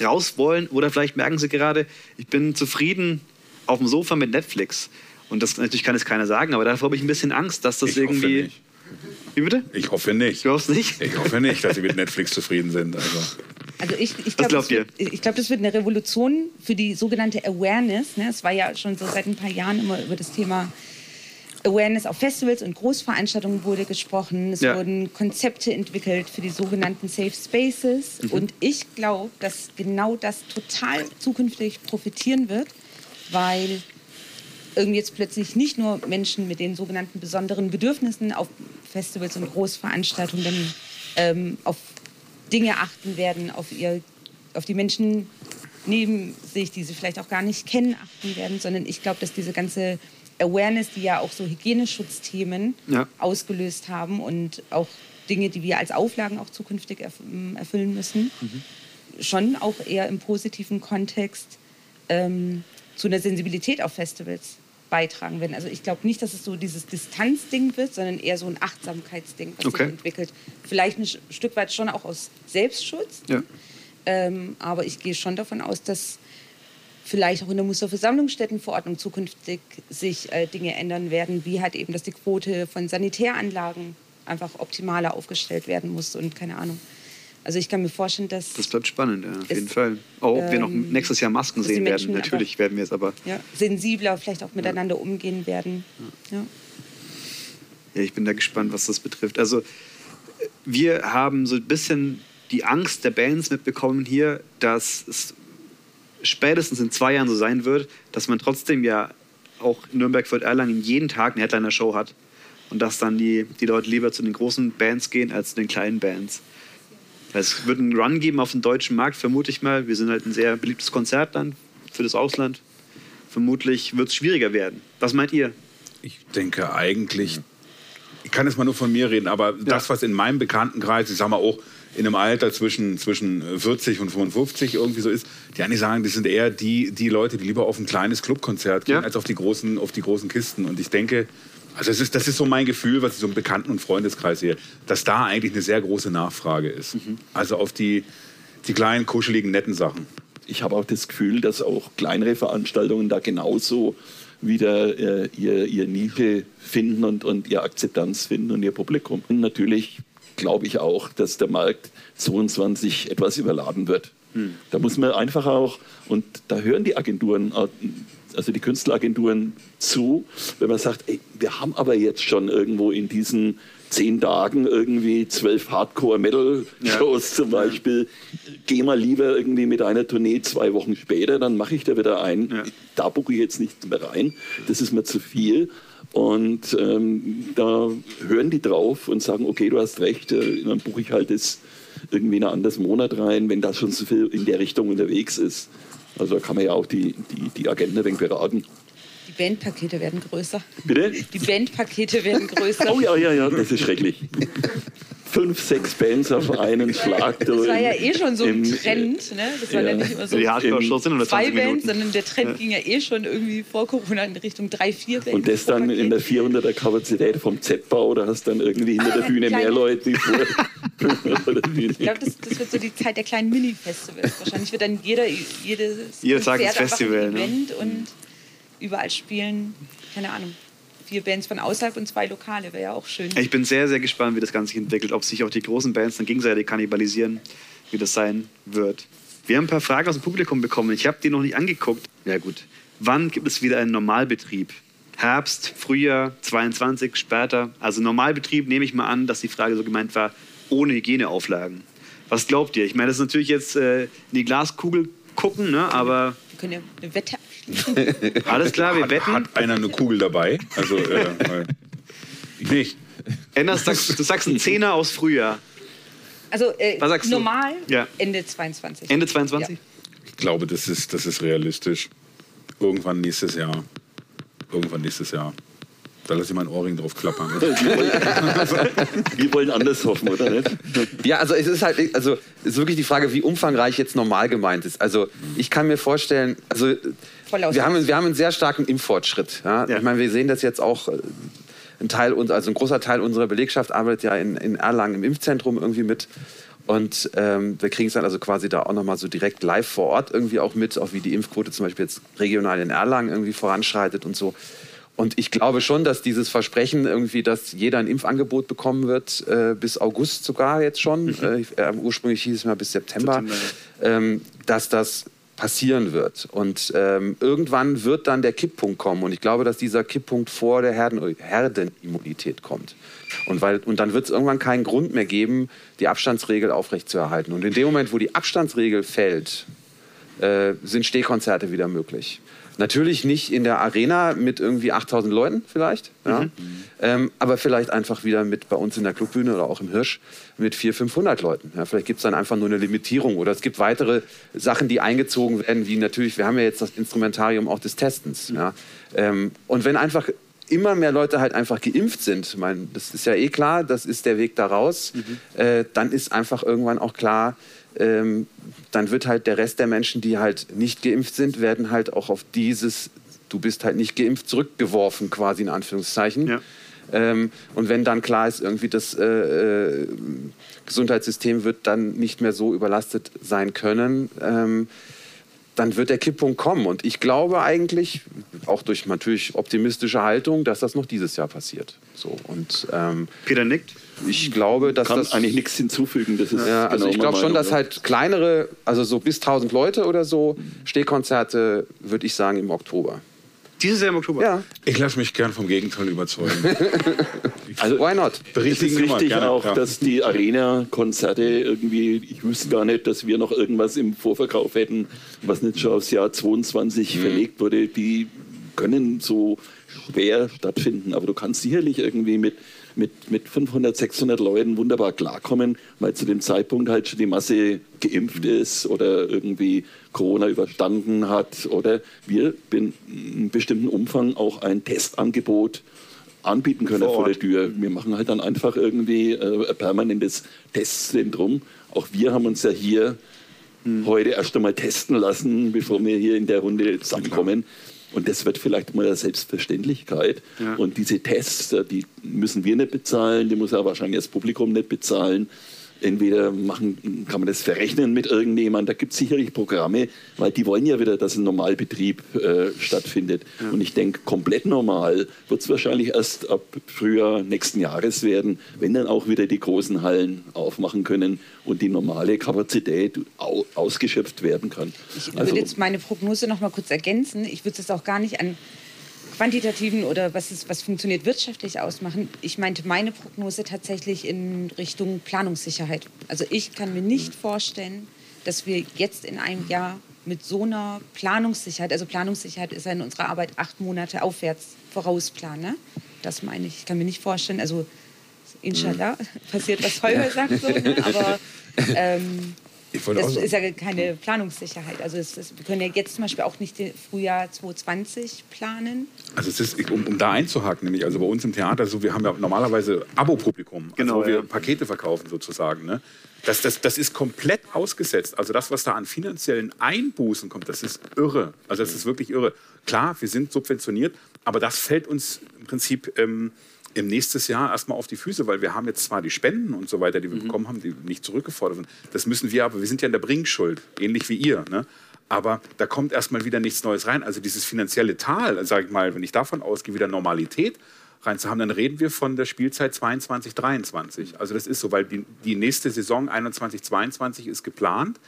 raus wollen oder vielleicht merken sie gerade, ich bin zufrieden auf dem Sofa mit Netflix. Und das natürlich kann es keiner sagen, aber davor habe ich ein bisschen Angst, dass das ich irgendwie. Wie bitte? Ich hoffe nicht. Du hoffst nicht? Ich hoffe nicht, dass sie mit Netflix zufrieden sind. Also. Also ich, ich glaube, das, wird, glaub, das wird eine Revolution für die sogenannte Awareness. Ne? Es war ja schon so seit ein paar Jahren immer über das Thema Awareness auf Festivals und Großveranstaltungen wurde gesprochen. Es ja. wurden Konzepte entwickelt für die sogenannten Safe Spaces. Mhm. Und ich glaube, dass genau das total zukünftig profitieren wird, weil irgendwie jetzt plötzlich nicht nur Menschen mit den sogenannten besonderen Bedürfnissen auf Festivals und Großveranstaltungen dann ähm, auf Dinge achten werden, auf, ihr, auf die Menschen neben sich, die sie vielleicht auch gar nicht kennen, achten werden, sondern ich glaube, dass diese ganze Awareness, die ja auch so Hygieneschutzthemen ja. ausgelöst haben und auch Dinge, die wir als Auflagen auch zukünftig erfüllen müssen, mhm. schon auch eher im positiven Kontext ähm, zu einer Sensibilität auf Festivals beitragen werden. Also ich glaube nicht, dass es so dieses Distanzding wird, sondern eher so ein Achtsamkeitsding, was okay. sich entwickelt. Vielleicht ein Stück weit schon auch aus Selbstschutz. Ja. Ähm, aber ich gehe schon davon aus, dass vielleicht auch in der Musterversammlungsstättenverordnung zukünftig sich äh, Dinge ändern werden, wie halt eben, dass die Quote von Sanitäranlagen einfach optimaler aufgestellt werden muss und keine Ahnung. Also ich kann mir vorstellen, dass... Das bleibt spannend, ja, auf jeden Fall. Auch ob ähm, wir noch ähm, nächstes Jahr Masken sehen werden. Natürlich werden wir es aber... Ja, sensibler vielleicht auch miteinander ja. umgehen werden. Ja. ja, ich bin da gespannt, was das betrifft. Also wir haben so ein bisschen die Angst der Bands mitbekommen hier, dass es spätestens in zwei Jahren so sein wird, dass man trotzdem ja auch Nürnberg Fürth Erlangen jeden Tag eine Headliner-Show hat und dass dann die, die Leute lieber zu den großen Bands gehen als zu den kleinen Bands. Es wird einen Run geben auf den deutschen Markt, vermute ich mal. Wir sind halt ein sehr beliebtes Konzert dann für das Ausland. Vermutlich wird es schwieriger werden. Was meint ihr? Ich denke eigentlich, ich kann jetzt mal nur von mir reden, aber ja. das, was in meinem Bekanntenkreis, ich sag mal auch in einem Alter zwischen, zwischen 40 und 55 irgendwie so ist, die eigentlich sagen, das sind eher die, die Leute, die lieber auf ein kleines Clubkonzert gehen, ja. als auf die, großen, auf die großen Kisten. Und ich denke, also das ist, das ist so mein Gefühl, was ich so im Bekannten- und Freundeskreis sehe, dass da eigentlich eine sehr große Nachfrage ist. Mhm. Also auf die, die kleinen, kuscheligen, netten Sachen. Ich habe auch das Gefühl, dass auch kleinere Veranstaltungen da genauso wieder äh, ihr, ihr Nische finden und, und ihr Akzeptanz finden und ihr Publikum. Und natürlich glaube ich auch, dass der Markt 22 etwas überladen wird. Hm. Da muss man einfach auch, und da hören die Agenturen, also die Künstleragenturen zu, wenn man sagt, ey, wir haben aber jetzt schon irgendwo in diesen zehn Tagen irgendwie zwölf Hardcore-Metal-Shows ja. zum Beispiel. Geh mal lieber irgendwie mit einer Tournee zwei Wochen später, dann mache ich da wieder ein. Ja. Da buche ich jetzt nicht mehr rein. Das ist mir zu viel. Und ähm, da hören die drauf und sagen, okay, du hast recht, äh, dann buche ich halt das irgendwie in ein anderes Monat rein, wenn das schon so viel in der Richtung unterwegs ist. Also da kann man ja auch die, die, die Agenten ein wenig beraten. Die Bandpakete werden größer. Bitte? Die Bandpakete werden größer. Oh ja, ja, ja, das ist schrecklich <laughs> fünf, sechs Bands auf <laughs> einen Schlag. Das war ja eh schon so ein Trend. Ne? Das war ja, ja nicht immer so die Hardcore-Shows sind zwei Bands, sondern der Trend ja. ging ja eh schon irgendwie vor Corona in Richtung drei, vier Bands. Und das dann in der 400er Kapazität vom Z-Bau, da hast du dann irgendwie hinter der Bühne mehr Leute. <laughs> ich glaube, das, das, wird so die Zeit der kleinen Mini-Festivals. Wahrscheinlich wird dann jeder, jedes Jeder Festival. Ein? Event ne? und überall spielen, keine Ahnung vier Bands von außerhalb und zwei Lokale, wäre ja auch schön. Ich bin sehr, sehr gespannt, wie das Ganze sich entwickelt, ob sich auch die großen Bands dann gegenseitig kannibalisieren, wie das sein wird. Wir haben ein paar Fragen aus dem Publikum bekommen. Ich habe die noch nicht angeguckt. Ja gut. Wann gibt es wieder einen Normalbetrieb? Herbst, Frühjahr, 22, später? Also Normalbetrieb nehme ich mal an, dass die Frage so gemeint war, ohne Hygieneauflagen. Was glaubt ihr? Ich meine, das ist natürlich jetzt äh, in die Glaskugel gucken, ne? aber... Wir können ja eine Wette <laughs> Alles klar, wir hat, wetten. Hat einer eine Kugel dabei? Also, äh, <laughs> ich nicht. Enders, sagst, du sagst einen Zehner aus Frühjahr. Also äh, normal ja. Ende 22. Ende 22? Ja. Ich glaube, das ist, das ist realistisch. Irgendwann nächstes Jahr. Irgendwann nächstes Jahr. Da lasse ich meinen Ohrring drauf klappern. <laughs> <laughs> Wir wollen anders hoffen, oder nicht? Ja, also es ist halt, also es ist wirklich die Frage, wie umfangreich jetzt normal gemeint ist. Also ich kann mir vorstellen, also wir haben, wir haben einen sehr starken Impffortschritt. Ja? ja. Ich meine, wir sehen das jetzt auch. Äh, ein Teil, also ein großer Teil unserer Belegschaft arbeitet ja in, in Erlangen im Impfzentrum irgendwie mit. Und ähm, wir kriegen es dann also quasi da auch nochmal so direkt live vor Ort irgendwie auch mit, auch wie die Impfquote zum Beispiel jetzt regional in Erlangen irgendwie voranschreitet und so. Und ich glaube schon, dass dieses Versprechen irgendwie, dass jeder ein Impfangebot bekommen wird, äh, bis August sogar jetzt schon, mhm. äh, ursprünglich hieß es mal bis September, September ja. ähm, dass das passieren wird. Und ähm, irgendwann wird dann der Kipppunkt kommen. Und ich glaube, dass dieser Kipppunkt vor der Herden Herdenimmunität kommt. Und, weil, und dann wird es irgendwann keinen Grund mehr geben, die Abstandsregel aufrechtzuerhalten. Und in dem Moment, wo die Abstandsregel fällt, äh, sind Stehkonzerte wieder möglich. Natürlich nicht in der Arena mit irgendwie 8000 Leuten vielleicht, ja. Mhm. Ähm, aber vielleicht einfach wieder mit bei uns in der Clubbühne oder auch im Hirsch mit 400, 500 Leuten. Ja, vielleicht gibt es dann einfach nur eine Limitierung oder es gibt weitere Sachen, die eingezogen werden, wie natürlich, wir haben ja jetzt das Instrumentarium auch des Testens. Mhm. Ja. Ähm, und wenn einfach immer mehr Leute halt einfach geimpft sind, ich meine, das ist ja eh klar, das ist der Weg daraus, mhm. äh, dann ist einfach irgendwann auch klar, ähm, dann wird halt der Rest der Menschen, die halt nicht geimpft sind, werden halt auch auf dieses, du bist halt nicht geimpft, zurückgeworfen, quasi in Anführungszeichen. Ja. Ähm, und wenn dann klar ist, irgendwie das äh, äh, Gesundheitssystem wird dann nicht mehr so überlastet sein können, ähm, dann wird der Kipppunkt kommen. Und ich glaube eigentlich, auch durch natürlich optimistische Haltung, dass das noch dieses Jahr passiert. So, und, ähm, Peter nickt. Ich glaube, dass kann das eigentlich nichts hinzufügen. Das ist ja, also genau ich glaube schon, dass halt kleinere, also so bis 1000 Leute oder so, Stehkonzerte, würde ich sagen, im Oktober. Dieses Jahr im Oktober? Ja. Ich lasse mich gern vom Gegenteil überzeugen. <laughs> Also, Why not? Es ist richtig auch, ja. dass die Arena-Konzerte irgendwie, ich wüsste gar nicht, dass wir noch irgendwas im Vorverkauf hätten, was nicht schon aufs Jahr 22 mhm. verlegt wurde. Die können so schwer stattfinden, aber du kannst sicherlich irgendwie mit mit, mit 500, 600 Leuten wunderbar klarkommen, weil zu dem Zeitpunkt halt schon die Masse geimpft ist oder irgendwie Corona überstanden hat oder wir in einem bestimmten Umfang auch ein Testangebot anbieten können vor, vor der Tür. Wir machen halt dann einfach irgendwie äh, ein permanentes Testzentrum. Auch wir haben uns ja hier hm. heute erst einmal testen lassen, bevor wir hier in der Runde zusammenkommen. Und das wird vielleicht mal eine Selbstverständlichkeit. Ja. Und diese Tests, äh, die müssen wir nicht bezahlen, die muss ja wahrscheinlich das Publikum nicht bezahlen. Entweder machen, kann man das verrechnen mit irgendjemandem, da gibt es sicherlich Programme, weil die wollen ja wieder, dass ein Normalbetrieb äh, stattfindet. Ja. Und ich denke, komplett normal wird es wahrscheinlich erst ab Frühjahr nächsten Jahres werden, wenn dann auch wieder die großen Hallen aufmachen können und die normale Kapazität au ausgeschöpft werden kann. Ich würde also, jetzt meine Prognose noch mal kurz ergänzen. Ich würde es auch gar nicht an quantitativen oder was, ist, was funktioniert wirtschaftlich ausmachen. Ich meinte meine Prognose tatsächlich in Richtung Planungssicherheit. Also ich kann mir nicht vorstellen, dass wir jetzt in einem Jahr mit so einer Planungssicherheit, also Planungssicherheit ist ja in unserer Arbeit acht Monate aufwärts vorausplanen. Ne? Das meine ich. Ich kann mir nicht vorstellen, also inshallah passiert, was Holger sagt, so, ne? aber <laughs> ähm, das ist ja keine Planungssicherheit. Also ist, wir können ja jetzt zum Beispiel auch nicht den Frühjahr 2020 planen. Also es ist, um, um da einzuhaken, nämlich also bei uns im Theater, so wir haben ja normalerweise Abo-Publikum, also genau, wo wir ja. Pakete verkaufen sozusagen. Ne? Das, das, das ist komplett ausgesetzt. Also das, was da an finanziellen Einbußen kommt, das ist irre. Also das ist wirklich irre. Klar, wir sind subventioniert, aber das fällt uns im Prinzip ähm, im nächsten Jahr erstmal auf die Füße, weil wir haben jetzt zwar die Spenden und so weiter, die wir mhm. bekommen haben, die nicht zurückgefordert sind. Das müssen wir aber, wir sind ja in der Bringschuld, ähnlich wie ihr. Ne? Aber da kommt erstmal wieder nichts Neues rein. Also dieses finanzielle Tal, sage ich mal, wenn ich davon ausgehe, wieder Normalität reinzuhaben, dann reden wir von der Spielzeit 22, 23. Also das ist so, weil die, die nächste Saison 21, 22 ist geplant.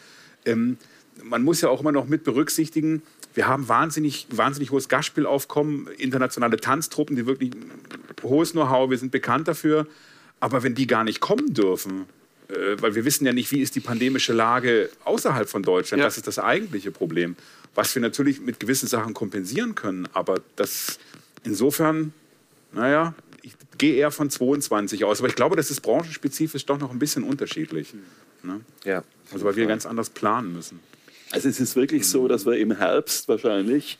Ähm, man muss ja auch immer noch mit berücksichtigen, wir haben wahnsinnig, wahnsinnig hohes Gastspielaufkommen, internationale Tanztruppen, die wirklich hohes Know-how, wir sind bekannt dafür. Aber wenn die gar nicht kommen dürfen, weil wir wissen ja nicht, wie ist die pandemische Lage außerhalb von Deutschland, ja. das ist das eigentliche Problem, was wir natürlich mit gewissen Sachen kompensieren können. Aber das insofern, naja, ich gehe eher von 22 aus. Aber ich glaube, das ist branchenspezifisch doch noch ein bisschen unterschiedlich. Ne? Ja. Also weil wir ganz anders planen müssen. Also es ist wirklich so, dass wir im Herbst wahrscheinlich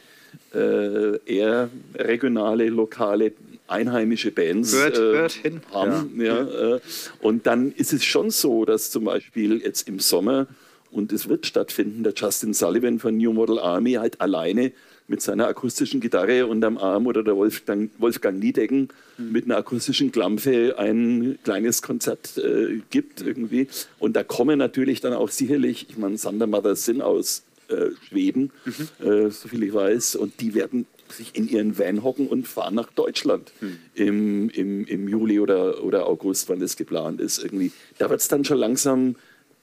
äh, eher regionale, lokale, einheimische Bands hört, äh, hört haben. Ja. ja äh, und dann ist es schon so, dass zum Beispiel jetzt im Sommer, und es wird stattfinden, der Justin Sullivan von New Model Army halt alleine mit seiner akustischen Gitarre unterm Arm oder der Wolfgang, Wolfgang Niedecken mhm. mit einer akustischen Klampfe ein kleines Konzert äh, gibt irgendwie. Und da kommen natürlich dann auch sicherlich, ich meine, Thunder Mothers sind aus äh, Schweden, mhm. äh, so viel ich weiß, und die werden sich in ihren Van hocken und fahren nach Deutschland mhm. im, im, im Juli oder, oder August, wann das geplant ist. Irgendwie. Da wird es dann schon langsam,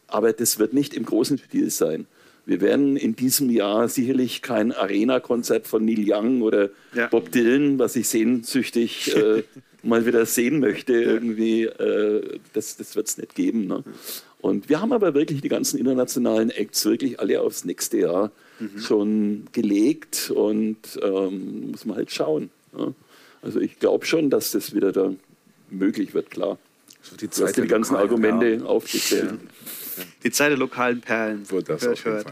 aber das wird nicht im großen Stil sein. Wir werden in diesem Jahr sicherlich kein Arena-Konzert von Neil Young oder ja. Bob Dylan, was ich sehnsüchtig <laughs> äh, mal wieder sehen möchte, irgendwie, äh, das, das wird es nicht geben. Ne? Und wir haben aber wirklich die ganzen internationalen Acts wirklich alle aufs nächste Jahr mhm. schon gelegt und ähm, muss man halt schauen. Ne? Also ich glaube schon, dass das wieder da möglich wird, klar. So die Zeit du hast die ganzen Argumente ja. aufgezählt. Ja. <laughs> Die Zeit der lokalen Perlen. Wird das hört, hört.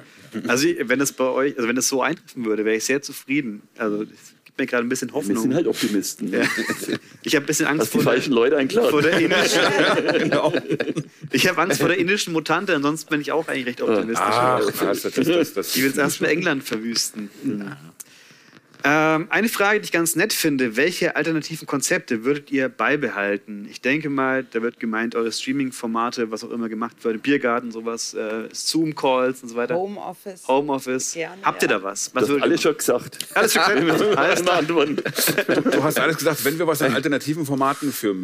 Also wenn es bei euch, also wenn es so eintreffen würde, wäre ich sehr zufrieden. Also es gibt mir gerade ein bisschen Hoffnung. Wir sind halt Optimisten. Ja. Ich habe ein bisschen Angst vor die falschen der, Leute einklauen. vor der indischen. <laughs> genau. Ich habe Angst vor der indischen Mutante, ansonsten bin ich auch eigentlich recht optimistisch. Ach, das, das, das, das, ich will es erst mal England verwüsten. Mhm. Ähm, eine Frage, die ich ganz nett finde: Welche alternativen Konzepte würdet ihr beibehalten? Ich denke mal, da wird gemeint, eure Streaming-Formate, was auch immer gemacht wird, Biergarten, sowas, äh, Zoom-Calls und so weiter. Homeoffice. Homeoffice. Gerne, Habt ihr ja. da was? was das alles schon gesagt. Alles <laughs> schon gesagt. alles antworten. Du, du, hast alles gesagt. Wenn wir was an alternativen Formaten für,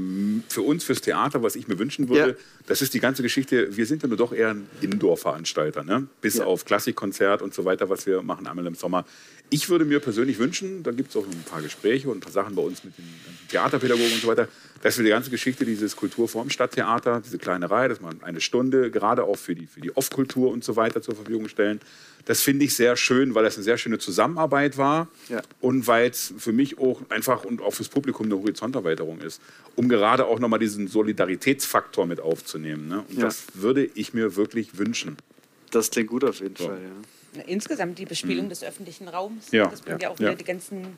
für uns, fürs Theater, was ich mir wünschen würde, ja. das ist die ganze Geschichte. Wir sind ja nur doch eher ein Indoor-Veranstalter, ne? bis ja. auf Klassikkonzert und so weiter, was wir machen einmal im Sommer. Ich würde mir persönlich wünschen, wünschen, da gibt es auch ein paar Gespräche und ein paar Sachen bei uns mit den Theaterpädagogen und so weiter, dass wir die ganze Geschichte dieses Kulturform Stadttheater, diese kleine Reihe, dass man eine Stunde gerade auch für die, für die Off-Kultur und so weiter zur Verfügung stellen. Das finde ich sehr schön, weil das eine sehr schöne Zusammenarbeit war ja. und weil es für mich auch einfach und auch fürs Publikum eine Horizonterweiterung ist, um gerade auch nochmal diesen Solidaritätsfaktor mit aufzunehmen. Ne? Und ja. das würde ich mir wirklich wünschen. Das klingt gut auf jeden so. Fall, ja. Insgesamt die Bespielung mhm. des öffentlichen Raums. Ja. Das bringt ja, auch wieder die ganzen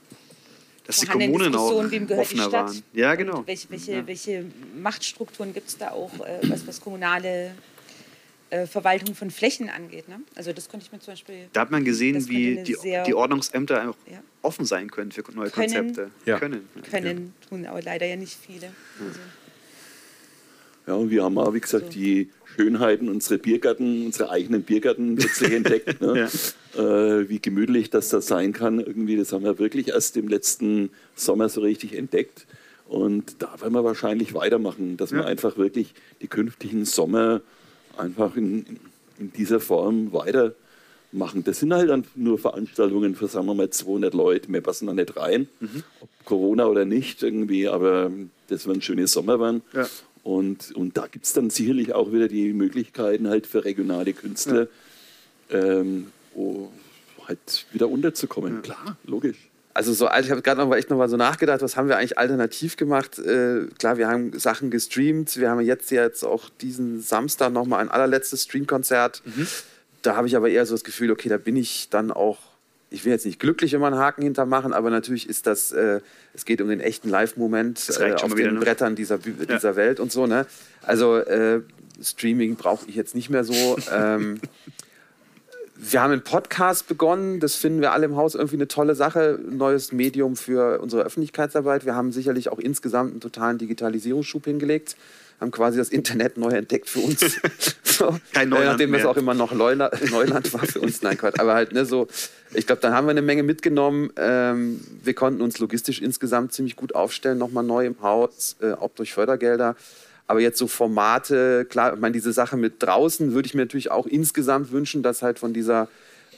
dass die Kommunen auch wem gehört offener die Stadt? waren. Ja, genau. Und welche, welche, ja. welche Machtstrukturen gibt es da auch, äh, was, was kommunale äh, Verwaltung von Flächen angeht. Ne? Also das konnte ich mir zum Beispiel. Da hat man gesehen, wie die, die Ordnungsämter auch ja. offen sein können für neue können, Konzepte. Ja. Können. Können, tun aber leider ja nicht viele. Also. Ja, und wir haben auch, wie gesagt, die Schönheiten unserer Biergärten, unsere eigenen Biergärten plötzlich <laughs> entdeckt. Ne? ja. äh, wie gemütlich das da sein kann. Irgendwie, das haben wir wirklich erst im letzten Sommer so richtig entdeckt. Und da werden wir wahrscheinlich weitermachen, dass ja. wir einfach wirklich die künftigen Sommer einfach in, in dieser Form weitermachen. Das sind halt dann nur Veranstaltungen für, sagen wir mal, 200 Leute. Mehr passen da nicht rein, mhm. ob Corona oder nicht irgendwie, aber das werden schöne Sommer werden. Ja. Und, und da gibt es dann sicherlich auch wieder die Möglichkeiten halt für regionale Künstler, ja. ähm, oh, halt wieder unterzukommen. Ja. Klar, logisch. Also so alt, ich habe gerade noch mal echt noch mal so nachgedacht, was haben wir eigentlich alternativ gemacht? Äh, klar, wir haben Sachen gestreamt. Wir haben jetzt jetzt auch diesen Samstag noch mal ein allerletztes Streamkonzert. Mhm. Da habe ich aber eher so das Gefühl, okay, da bin ich dann auch ich will jetzt nicht glücklich immer einen Haken hintermachen, aber natürlich ist das, äh, es geht um den echten Live-Moment äh, auf den wieder, ne? Brettern dieser, dieser ja. Welt und so. Ne? Also äh, Streaming brauche ich jetzt nicht mehr so. ähm, <laughs> wir haben einen Podcast begonnen, das finden wir alle im Haus irgendwie eine tolle Sache, ein neues Medium für unsere Öffentlichkeitsarbeit. Wir haben sicherlich auch insgesamt einen totalen Digitalisierungsschub hingelegt, haben quasi das Internet neu entdeckt für uns. <laughs> so, Kein Neuland Nachdem es auch immer noch Neuland, Neuland war für uns. Nein, Quatsch. Aber halt, ne, so, ich glaube, dann haben wir eine Menge mitgenommen. Ähm, wir konnten uns logistisch insgesamt ziemlich gut aufstellen, nochmal neu im Haus, äh, auch durch Fördergelder. Aber jetzt so Formate, klar, ich meine, diese Sache mit draußen würde ich mir natürlich auch insgesamt wünschen, dass halt von dieser,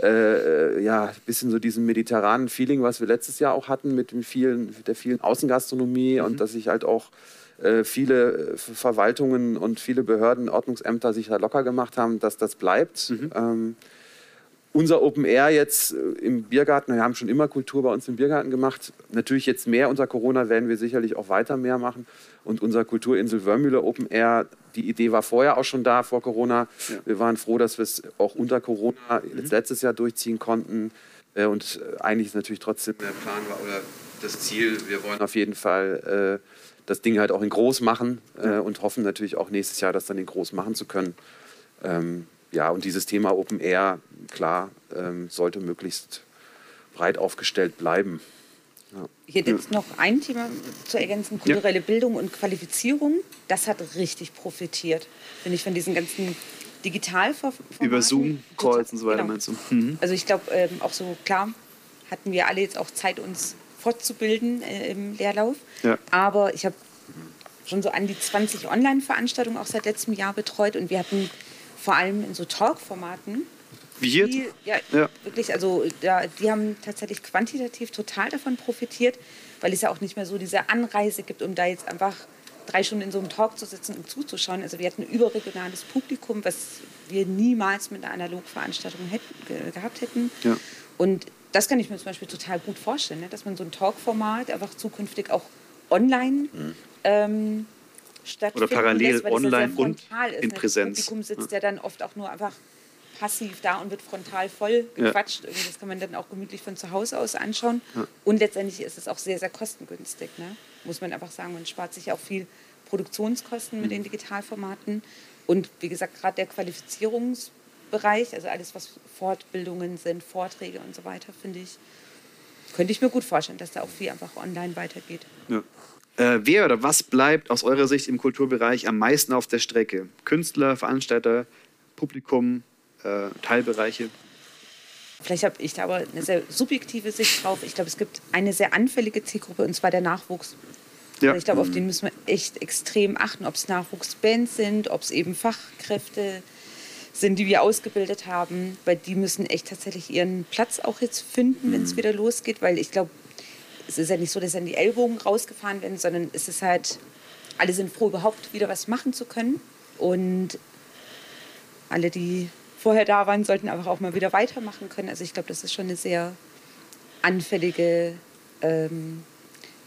äh, ja, bisschen so diesem mediterranen Feeling, was wir letztes Jahr auch hatten mit, dem vielen, der vielen Außengastronomie mhm. und dass sich halt auch äh, viele äh, Verwaltungen und viele Behörden, Ordnungsämter sich da locker gemacht haben, dass das bleibt. Mhm. Ähm, unser Open Air jetzt äh, im Biergarten, wir haben schon immer Kultur bei uns im Biergarten gemacht. Natürlich jetzt mehr unter Corona werden wir sicherlich auch weiter mehr machen. Und unser Kulturinsel Wörmühle Open Air, die Idee war vorher auch schon da, vor Corona. Ja. Wir waren froh, dass wir es auch unter Corona mhm. letztes Jahr durchziehen konnten. Äh, und äh, eigentlich ist natürlich trotzdem der Plan war, oder das Ziel, wir wollen auf jeden Fall das Ding halt auch in groß machen und hoffen natürlich auch nächstes Jahr, das dann in groß machen zu können. Ähm, ja, und dieses Thema Open Air, klar, ähm, sollte möglichst breit aufgestellt bleiben. Ja. Hätte jetzt noch ein Thema zu ergänzen, kulturelle ja. Bildung und Qualifizierung. Das hat richtig profitiert, finde ich, von diesen ganzen Digitalformaten. Über Zoom-Calls und so weiter genau. meinst du? Mhm. Also ich glaube, ähm, auch so klar hatten wir alle jetzt auch Zeit, uns fortzubilden äh, im Lehrlauf. Ja. Aber ich habe schon so an die 20 Online-Veranstaltungen auch seit letztem Jahr betreut und wir hatten vor allem in so Talk-Formaten. Wie jetzt? Die, ja, ja, wirklich. Also da, die haben tatsächlich quantitativ total davon profitiert, weil es ja auch nicht mehr so diese Anreise gibt, um da jetzt einfach drei Stunden in so einem Talk zu sitzen und zuzuschauen. Also wir hatten ein überregionales Publikum, was wir niemals mit einer Analogveranstaltung hätten, gehabt hätten. Ja. Und das kann ich mir zum Beispiel total gut vorstellen, ne? dass man so ein Talk-Format einfach zukünftig auch online mhm. ähm, stattfinden Oder parallel lässt, online ja und in Präsenz. Das Publikum sitzt ja. ja dann oft auch nur einfach passiv da und wird frontal voll gequatscht. Ja. Das kann man dann auch gemütlich von zu Hause aus anschauen. Ja. Und letztendlich ist es auch sehr, sehr kostengünstig. Ne? Muss man einfach sagen, man spart sich auch viel Produktionskosten mhm. mit den Digitalformaten. Und wie gesagt, gerade der Qualifizierungsbereich, also alles, was Fortbildungen sind, Vorträge und so weiter, finde ich, könnte ich mir gut vorstellen, dass da auch viel einfach online weitergeht. Ja. Äh, wer oder was bleibt aus eurer Sicht im Kulturbereich am meisten auf der Strecke? Künstler, Veranstalter, Publikum, äh, Teilbereiche? Vielleicht habe ich da aber eine sehr subjektive Sicht drauf. Ich glaube, es gibt eine sehr anfällige Zielgruppe und zwar der Nachwuchs. Ja. Ich glaube, auf den müssen wir echt extrem achten, ob es Nachwuchsbands sind, ob es eben Fachkräfte sind, die wir ausgebildet haben, weil die müssen echt tatsächlich ihren Platz auch jetzt finden, wenn es mhm. wieder losgeht, weil ich glaube, es ist ja nicht so, dass dann die Ellbogen rausgefahren werden, sondern es ist halt, alle sind froh, überhaupt wieder was machen zu können und alle, die vorher da waren, sollten einfach auch mal wieder weitermachen können. Also ich glaube, das ist schon eine sehr anfällige ähm,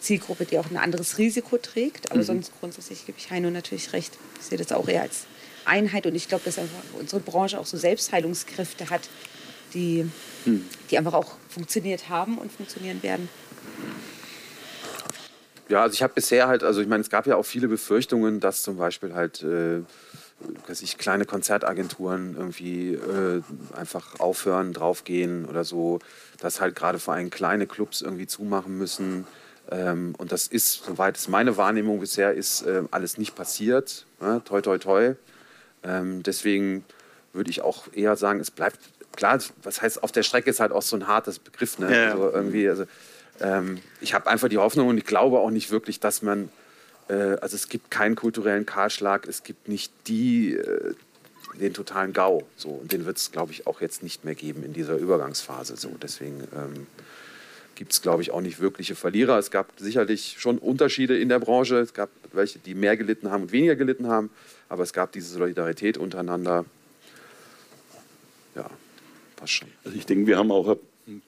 Zielgruppe, die auch ein anderes Risiko trägt. Aber mhm. sonst grundsätzlich gebe ich Heino natürlich recht. Ich sehe das auch eher als Einheit und ich glaube, dass unsere Branche auch so Selbstheilungskräfte hat, die, mhm. die einfach auch funktioniert haben und funktionieren werden. Ja, also ich habe bisher halt, also ich meine, es gab ja auch viele Befürchtungen, dass zum Beispiel halt äh, dass ich kleine Konzertagenturen irgendwie äh, einfach aufhören, draufgehen oder so, dass halt gerade vor allem kleine Clubs irgendwie zumachen müssen. Ähm, und das ist, soweit es meine Wahrnehmung bisher ist, äh, alles nicht passiert. Ne? Toi, toi, toi. Ähm, deswegen würde ich auch eher sagen, es bleibt klar, was heißt auf der Strecke ist halt auch so ein hartes Begriff. Ne? Ja, Also irgendwie, also, ähm, ich habe einfach die Hoffnung und ich glaube auch nicht wirklich, dass man, äh, also es gibt keinen kulturellen Kahlschlag, es gibt nicht die, äh, den totalen GAU. So. Und den wird es, glaube ich, auch jetzt nicht mehr geben in dieser Übergangsphase. So. Deswegen ähm, gibt es, glaube ich, auch nicht wirkliche Verlierer. Es gab sicherlich schon Unterschiede in der Branche. Es gab welche, die mehr gelitten haben und weniger gelitten haben. Aber es gab diese Solidarität untereinander. Ja, passt schon. Also ich denke, wir haben auch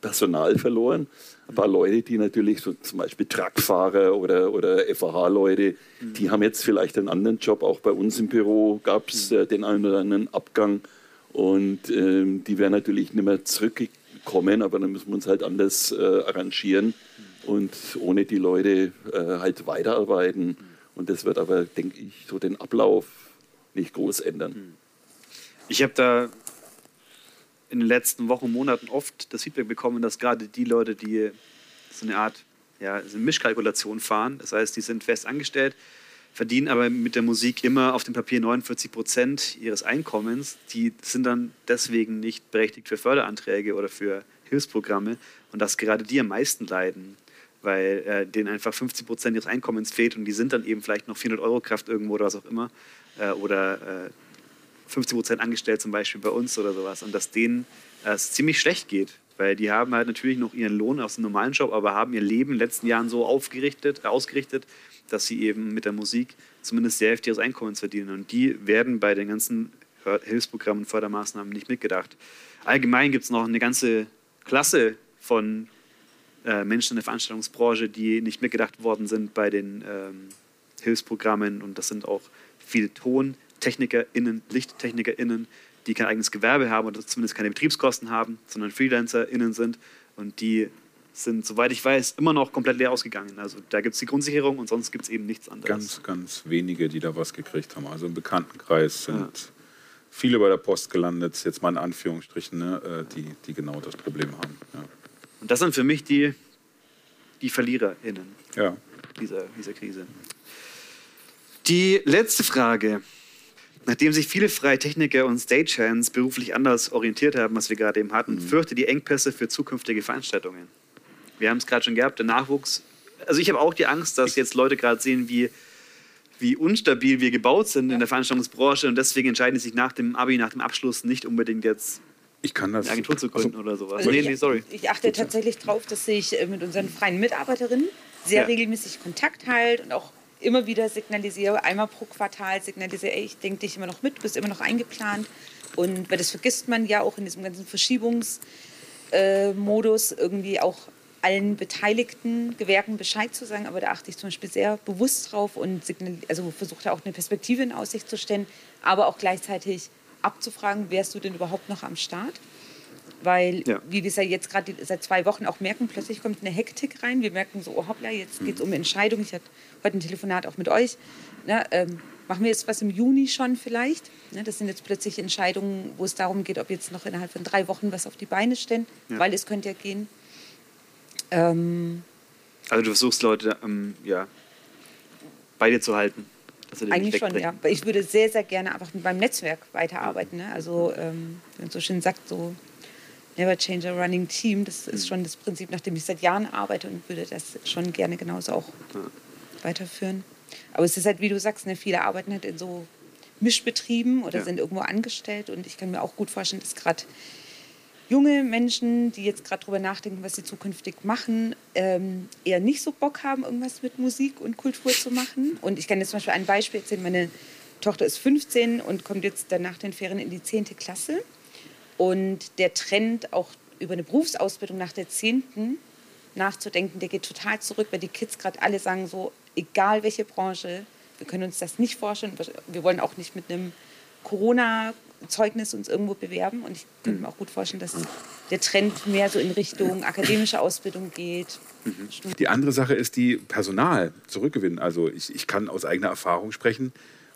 Personal verloren. Ein paar Leute, die natürlich so zum Beispiel Truckfahrer oder, oder FAH-Leute, mhm. die haben jetzt vielleicht einen anderen Job. Auch bei uns im Büro gab es mhm. äh, den einen oder anderen Abgang. Und ähm, die werden natürlich nicht mehr zurückgekommen kommen, aber dann müssen wir uns halt anders äh, arrangieren und ohne die Leute äh, halt weiterarbeiten. Und das wird aber, denke ich, so den Ablauf nicht groß ändern. Ich habe da in den letzten Wochen, Monaten oft das Feedback bekommen, dass gerade die Leute, die so eine Art ja, so eine Mischkalkulation fahren, das heißt, die sind fest angestellt, verdienen aber mit der Musik immer auf dem Papier 49 Prozent ihres Einkommens. Die sind dann deswegen nicht berechtigt für Förderanträge oder für Hilfsprogramme. Und dass gerade die am meisten leiden, weil äh, denen einfach 50 Prozent ihres Einkommens fehlt und die sind dann eben vielleicht noch 400 Euro Kraft irgendwo oder was auch immer. Äh, oder äh, 50 Prozent angestellt zum Beispiel bei uns oder sowas. Und dass denen äh, es ziemlich schlecht geht, weil die haben halt natürlich noch ihren Lohn aus dem normalen Job, aber haben ihr Leben in den letzten Jahren so aufgerichtet, ausgerichtet, dass sie eben mit der Musik zumindest die Hälfte ihres Einkommens verdienen. Und die werden bei den ganzen Hilfsprogrammen und Fördermaßnahmen nicht mitgedacht. Allgemein gibt es noch eine ganze Klasse von äh, Menschen in der Veranstaltungsbranche, die nicht mitgedacht worden sind bei den ähm, Hilfsprogrammen. Und das sind auch viele TontechnikerInnen, LichttechnikerInnen, die kein eigenes Gewerbe haben oder zumindest keine Betriebskosten haben, sondern FreelancerInnen sind und die sind, soweit ich weiß, immer noch komplett leer ausgegangen. Also da gibt es die Grundsicherung und sonst gibt es eben nichts anderes. Ganz, ganz wenige, die da was gekriegt haben. Also im Bekanntenkreis sind ja. viele bei der Post gelandet, jetzt mal in Anführungsstrichen, ne, äh, die, die genau das Problem haben. Ja. Und das sind für mich die, die VerliererInnen ja. dieser, dieser Krise. Die letzte Frage. Nachdem sich viele freie Techniker und Stagehands beruflich anders orientiert haben, was wir gerade eben hatten, mhm. fürchte die Engpässe für zukünftige Veranstaltungen. Wir haben es gerade schon gehabt, der Nachwuchs. Also ich habe auch die Angst, dass jetzt Leute gerade sehen, wie, wie unstabil wir gebaut sind in der Veranstaltungsbranche und deswegen entscheiden sie sich nach dem Abi, nach dem Abschluss nicht unbedingt jetzt ich kann das, eine Agentur zu gründen also, oder sowas. Also nee, nee, sorry. Ich, ich achte tatsächlich darauf, dass ich äh, mit unseren freien Mitarbeiterinnen sehr ja. regelmäßig Kontakt halte und auch immer wieder signalisiere, einmal pro Quartal signalisiere, ey, ich denke dich immer noch mit, du bist immer noch eingeplant. Und weil das vergisst man ja auch in diesem ganzen Verschiebungsmodus äh, irgendwie auch allen beteiligten Gewerken Bescheid zu sagen, aber da achte ich zum Beispiel sehr bewusst drauf und also versuche da auch eine Perspektive in Aussicht zu stellen, aber auch gleichzeitig abzufragen, wärst du denn überhaupt noch am Start? Weil, ja. wie wir es ja jetzt gerade seit zwei Wochen auch merken, plötzlich kommt eine Hektik rein. Wir merken so, oh hoppla, jetzt geht es um Entscheidungen. Ich hatte heute ein Telefonat auch mit euch. Na, ähm, machen wir jetzt was im Juni schon vielleicht? Ne, das sind jetzt plötzlich Entscheidungen, wo es darum geht, ob jetzt noch innerhalb von drei Wochen was auf die Beine stellen, ja. weil es könnte ja gehen. Ähm, also du versuchst Leute ähm, ja, bei dir zu halten. Eigentlich schon, ja. Ich würde sehr, sehr gerne einfach mit meinem Netzwerk weiterarbeiten. Ne? Also, ähm, wie man so schön sagt, so Never Change a Running Team, das ist mhm. schon das Prinzip, nach dem ich seit Jahren arbeite und würde das schon gerne genauso auch weiterführen. Aber es ist halt, wie du sagst, ne, viele arbeiten halt in so Mischbetrieben oder ja. sind irgendwo angestellt. Und ich kann mir auch gut vorstellen, dass gerade junge Menschen, die jetzt gerade darüber nachdenken, was sie zukünftig machen, ähm, eher nicht so Bock haben, irgendwas mit Musik und Kultur zu machen. Und ich kann jetzt zum Beispiel ein Beispiel erzählen. Meine Tochter ist 15 und kommt jetzt dann nach den Ferien in die 10. Klasse. Und der Trend, auch über eine Berufsausbildung nach der 10. nachzudenken, der geht total zurück, weil die Kids gerade alle sagen so, egal welche Branche, wir können uns das nicht vorstellen. Wir wollen auch nicht mit einem Corona-Zeugnis uns irgendwo bewerben. Und ich könnte mir auch gut vorstellen, dass der Trend mehr so in Richtung akademische Ausbildung geht. Die andere Sache ist die Personal zurückgewinnen. Also ich, ich kann aus eigener Erfahrung sprechen.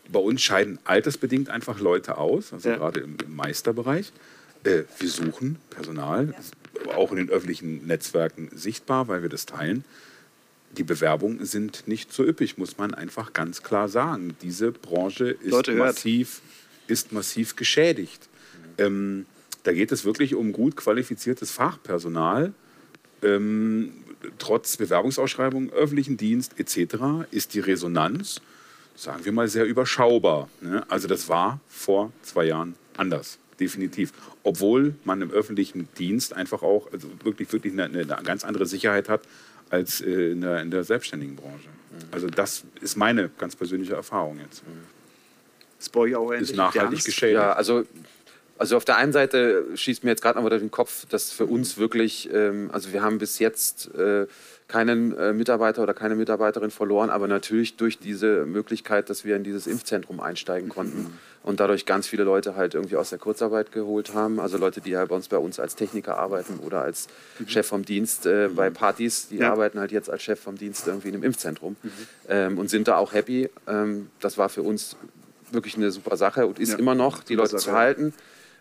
Bei uns scheiden altersbedingt einfach Leute aus, also ja. gerade im, im Meisterbereich. Äh, wir suchen Personal, ja. auch in den öffentlichen Netzwerken sichtbar, weil wir das teilen die Bewerbungen sind nicht so üppig, muss man einfach ganz klar sagen. Diese Branche ist, massiv, ist massiv geschädigt. Ähm, da geht es wirklich um gut qualifiziertes Fachpersonal. Ähm, trotz Bewerbungsausschreibung, öffentlichen Dienst etc. ist die Resonanz, sagen wir mal, sehr überschaubar. Ne? Also das war vor zwei Jahren anders, definitiv. Obwohl man im öffentlichen Dienst einfach auch also wirklich, wirklich eine, eine ganz andere Sicherheit hat als äh, in, der, in der selbstständigen Branche. Also das ist meine ganz persönliche Erfahrung jetzt. Das bei euch auch ist nachhaltig geschehen. Ja, also also auf der einen Seite schießt mir jetzt gerade noch durch den Kopf, dass für uns wirklich, ähm, also wir haben bis jetzt äh, keinen äh, Mitarbeiter oder keine Mitarbeiterin verloren, aber natürlich durch diese Möglichkeit, dass wir in dieses Impfzentrum einsteigen konnten mhm. Und dadurch ganz viele Leute halt irgendwie aus der Kurzarbeit geholt haben. Also Leute, die halt bei uns, bei uns als Techniker arbeiten oder als mhm. Chef vom Dienst äh, bei Partys, die ja. arbeiten halt jetzt als Chef vom Dienst irgendwie in einem Impfzentrum mhm. ähm, und sind da auch happy. Ähm, das war für uns wirklich eine super Sache und ist ja. immer noch, die Leute zu halten.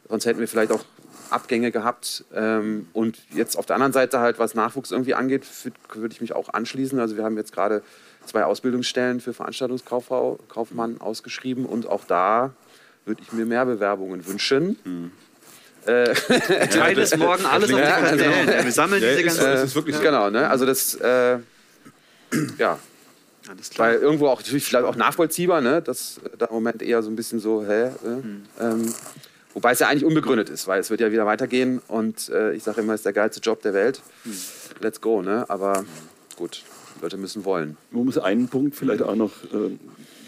Sonst hätten wir vielleicht auch Abgänge gehabt. Ähm, und jetzt auf der anderen Seite halt, was Nachwuchs irgendwie angeht, würde ich mich auch anschließen. Also wir haben jetzt gerade zwei Ausbildungsstellen für Veranstaltungskaufmann ausgeschrieben und auch da würde ich mir mehr Bewerbungen wünschen. Hm. Äh, <laughs> Teil des morgen alles auf ja, also, Wir sammeln ja, diese ganzen. Äh, ist wirklich so. Genau, ne? also das, äh, ja. Weil irgendwo auch natürlich vielleicht auch nachvollziehbar, ne? dass da im Moment eher so ein bisschen so, hä? Äh, hm. ähm, Wobei es ja eigentlich unbegründet ist, weil es wird ja wieder weitergehen und äh, ich sage immer, es ist der geilste Job der Welt. Let's go, ne? Aber gut, Leute müssen wollen. Man muss einen Punkt vielleicht auch noch, äh,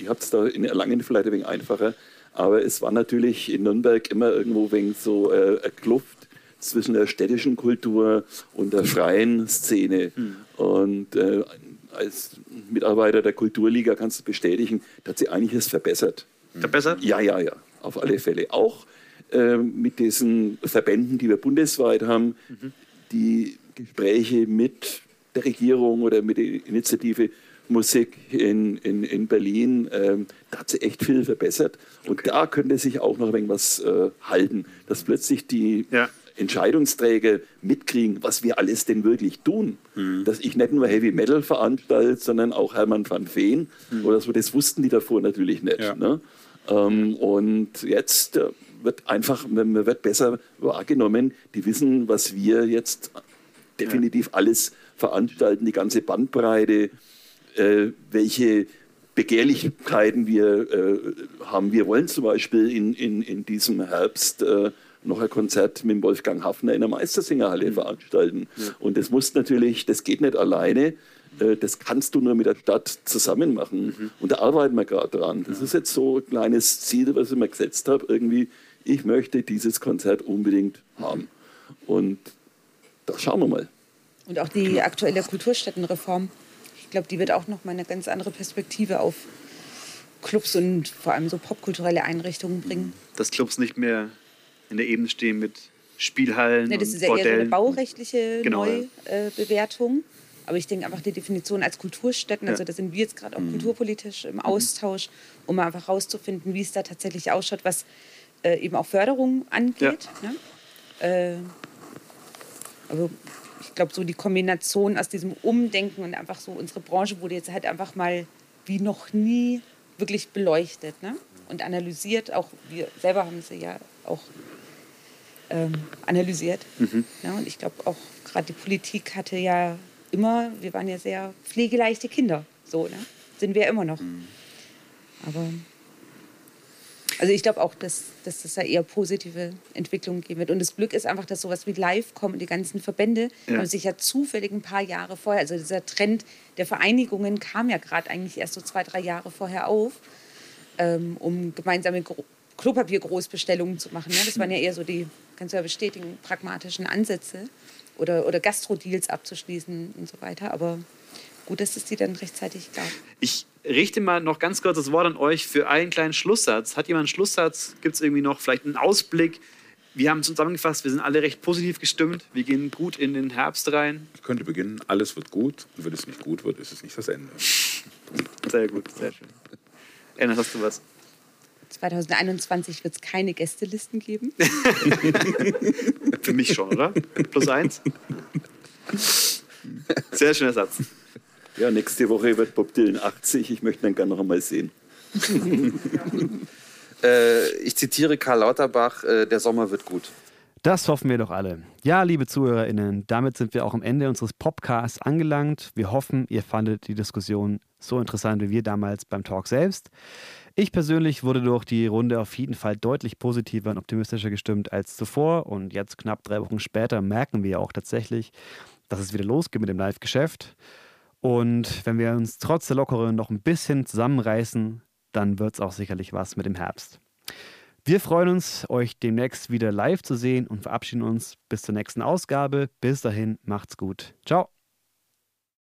ihr habt es da in Erlangen vielleicht ein wenig einfacher, aber es war natürlich in Nürnberg immer irgendwo wegen so äh, eine Kluft zwischen der städtischen Kultur und der freien Szene. Mhm. Und äh, als Mitarbeiter der Kulturliga kannst du bestätigen, dass sie einiges verbessert. Verbessert? Ja, ja, ja, auf alle Fälle. Auch äh, mit diesen Verbänden, die wir bundesweit haben, mhm. die Gespräche mit der Regierung oder mit der Initiative Musik in, in, in Berlin, ähm, da hat sie echt viel verbessert. Und okay. da könnte sich auch noch irgendwas äh, halten, dass plötzlich die ja. Entscheidungsträger mitkriegen, was wir alles denn wirklich tun. Mhm. Dass ich nicht nur Heavy Metal veranstalte, sondern auch Hermann van Veen mhm. oder so, das wussten die davor natürlich nicht. Ja. Ne? Ähm, und jetzt äh, wird einfach, man wird besser wahrgenommen. Die wissen, was wir jetzt definitiv alles veranstalten, die ganze Bandbreite, welche Begehrlichkeiten wir äh, haben. Wir wollen zum Beispiel in, in, in diesem Herbst äh, noch ein Konzert mit Wolfgang Hafner in der Meistersingerhalle mhm. veranstalten. Ja. Und das muss natürlich, das geht nicht alleine. Äh, das kannst du nur mit der Stadt zusammen machen. Mhm. Und da arbeiten wir gerade dran. Das ja. ist jetzt so ein kleines Ziel, was ich mir gesetzt habe, irgendwie ich möchte dieses Konzert unbedingt haben. Und da schauen wir mal. Und auch die aktuelle Kulturstättenreform, ich glaube, die wird auch noch mal eine ganz andere Perspektive auf Clubs und vor allem so popkulturelle Einrichtungen bringen. Dass Clubs nicht mehr in der Ebene stehen mit Spielhallen. Nee, das ist ja Bordellen. eher so eine baurechtliche genau, Neubewertung. Aber ich denke einfach die Definition als Kulturstätten, also da sind wir jetzt gerade auch mhm. kulturpolitisch im Austausch, um einfach herauszufinden, wie es da tatsächlich ausschaut, was äh, eben auch Förderung angeht. Ja. Ne? Äh, also ich glaube, so die Kombination aus diesem Umdenken und einfach so, unsere Branche wurde jetzt halt einfach mal wie noch nie wirklich beleuchtet ne? und analysiert. Auch wir selber haben sie ja auch ähm, analysiert. Mhm. Ja, und ich glaube auch gerade die Politik hatte ja immer, wir waren ja sehr pflegeleichte Kinder. So, ne? Sind wir immer noch. Mhm. Aber Also ich glaube auch, dass, dass das da eher positive Entwicklungen geben wird. Und das Glück ist einfach, dass sowas wie live kommen. Die ganzen Verbände ja. haben sich ja zufällig ein paar Jahre vorher, also dieser Trend der Vereinigungen kam ja gerade eigentlich erst so zwei, drei Jahre vorher auf, ähm, um gemeinsame Gro Klopapiergroßbestellungen zu machen. Ne? Das waren ja eher so die, kannst du ja bestätigen, pragmatischen Ansätze oder, oder Gastrodeals abzuschließen und so weiter. Aber gut, dass es die dann rechtzeitig gab. Ich richte mal noch ganz kurz das Wort an euch für einen kleinen Schlusssatz. Hat jemand einen Schlusssatz? Gibt es irgendwie noch vielleicht einen Ausblick? Wir haben zusammengefasst, wir sind alle recht positiv gestimmt. Wir gehen gut in den Herbst rein. Ich könnte beginnen, alles wird gut. Und wenn es nicht gut wird, ist es nicht das Ende. <laughs> Sehr gut, sehr schön. Anna, hast du was? 2021 wird es keine Gästelisten geben. <laughs> Für mich schon, oder? Plus eins. Sehr schöner Satz. Ja, nächste Woche wird Bob Dylan 80. Ich möchte ihn gerne noch einmal sehen. <laughs> äh, ich zitiere Karl Lauterbach: äh, Der Sommer wird gut. Das hoffen wir doch alle. Ja, liebe ZuhörerInnen, damit sind wir auch am Ende unseres Podcasts angelangt. Wir hoffen, ihr fandet die Diskussion so interessant wie wir damals beim Talk selbst. Ich persönlich wurde durch die Runde auf jeden Fall deutlich positiver und optimistischer gestimmt als zuvor. Und jetzt, knapp drei Wochen später, merken wir auch tatsächlich, dass es wieder losgeht mit dem Live-Geschäft. Und wenn wir uns trotz der Lockeren noch ein bisschen zusammenreißen, dann wird es auch sicherlich was mit dem Herbst. Wir freuen uns, euch demnächst wieder live zu sehen und verabschieden uns bis zur nächsten Ausgabe. Bis dahin, macht's gut. Ciao.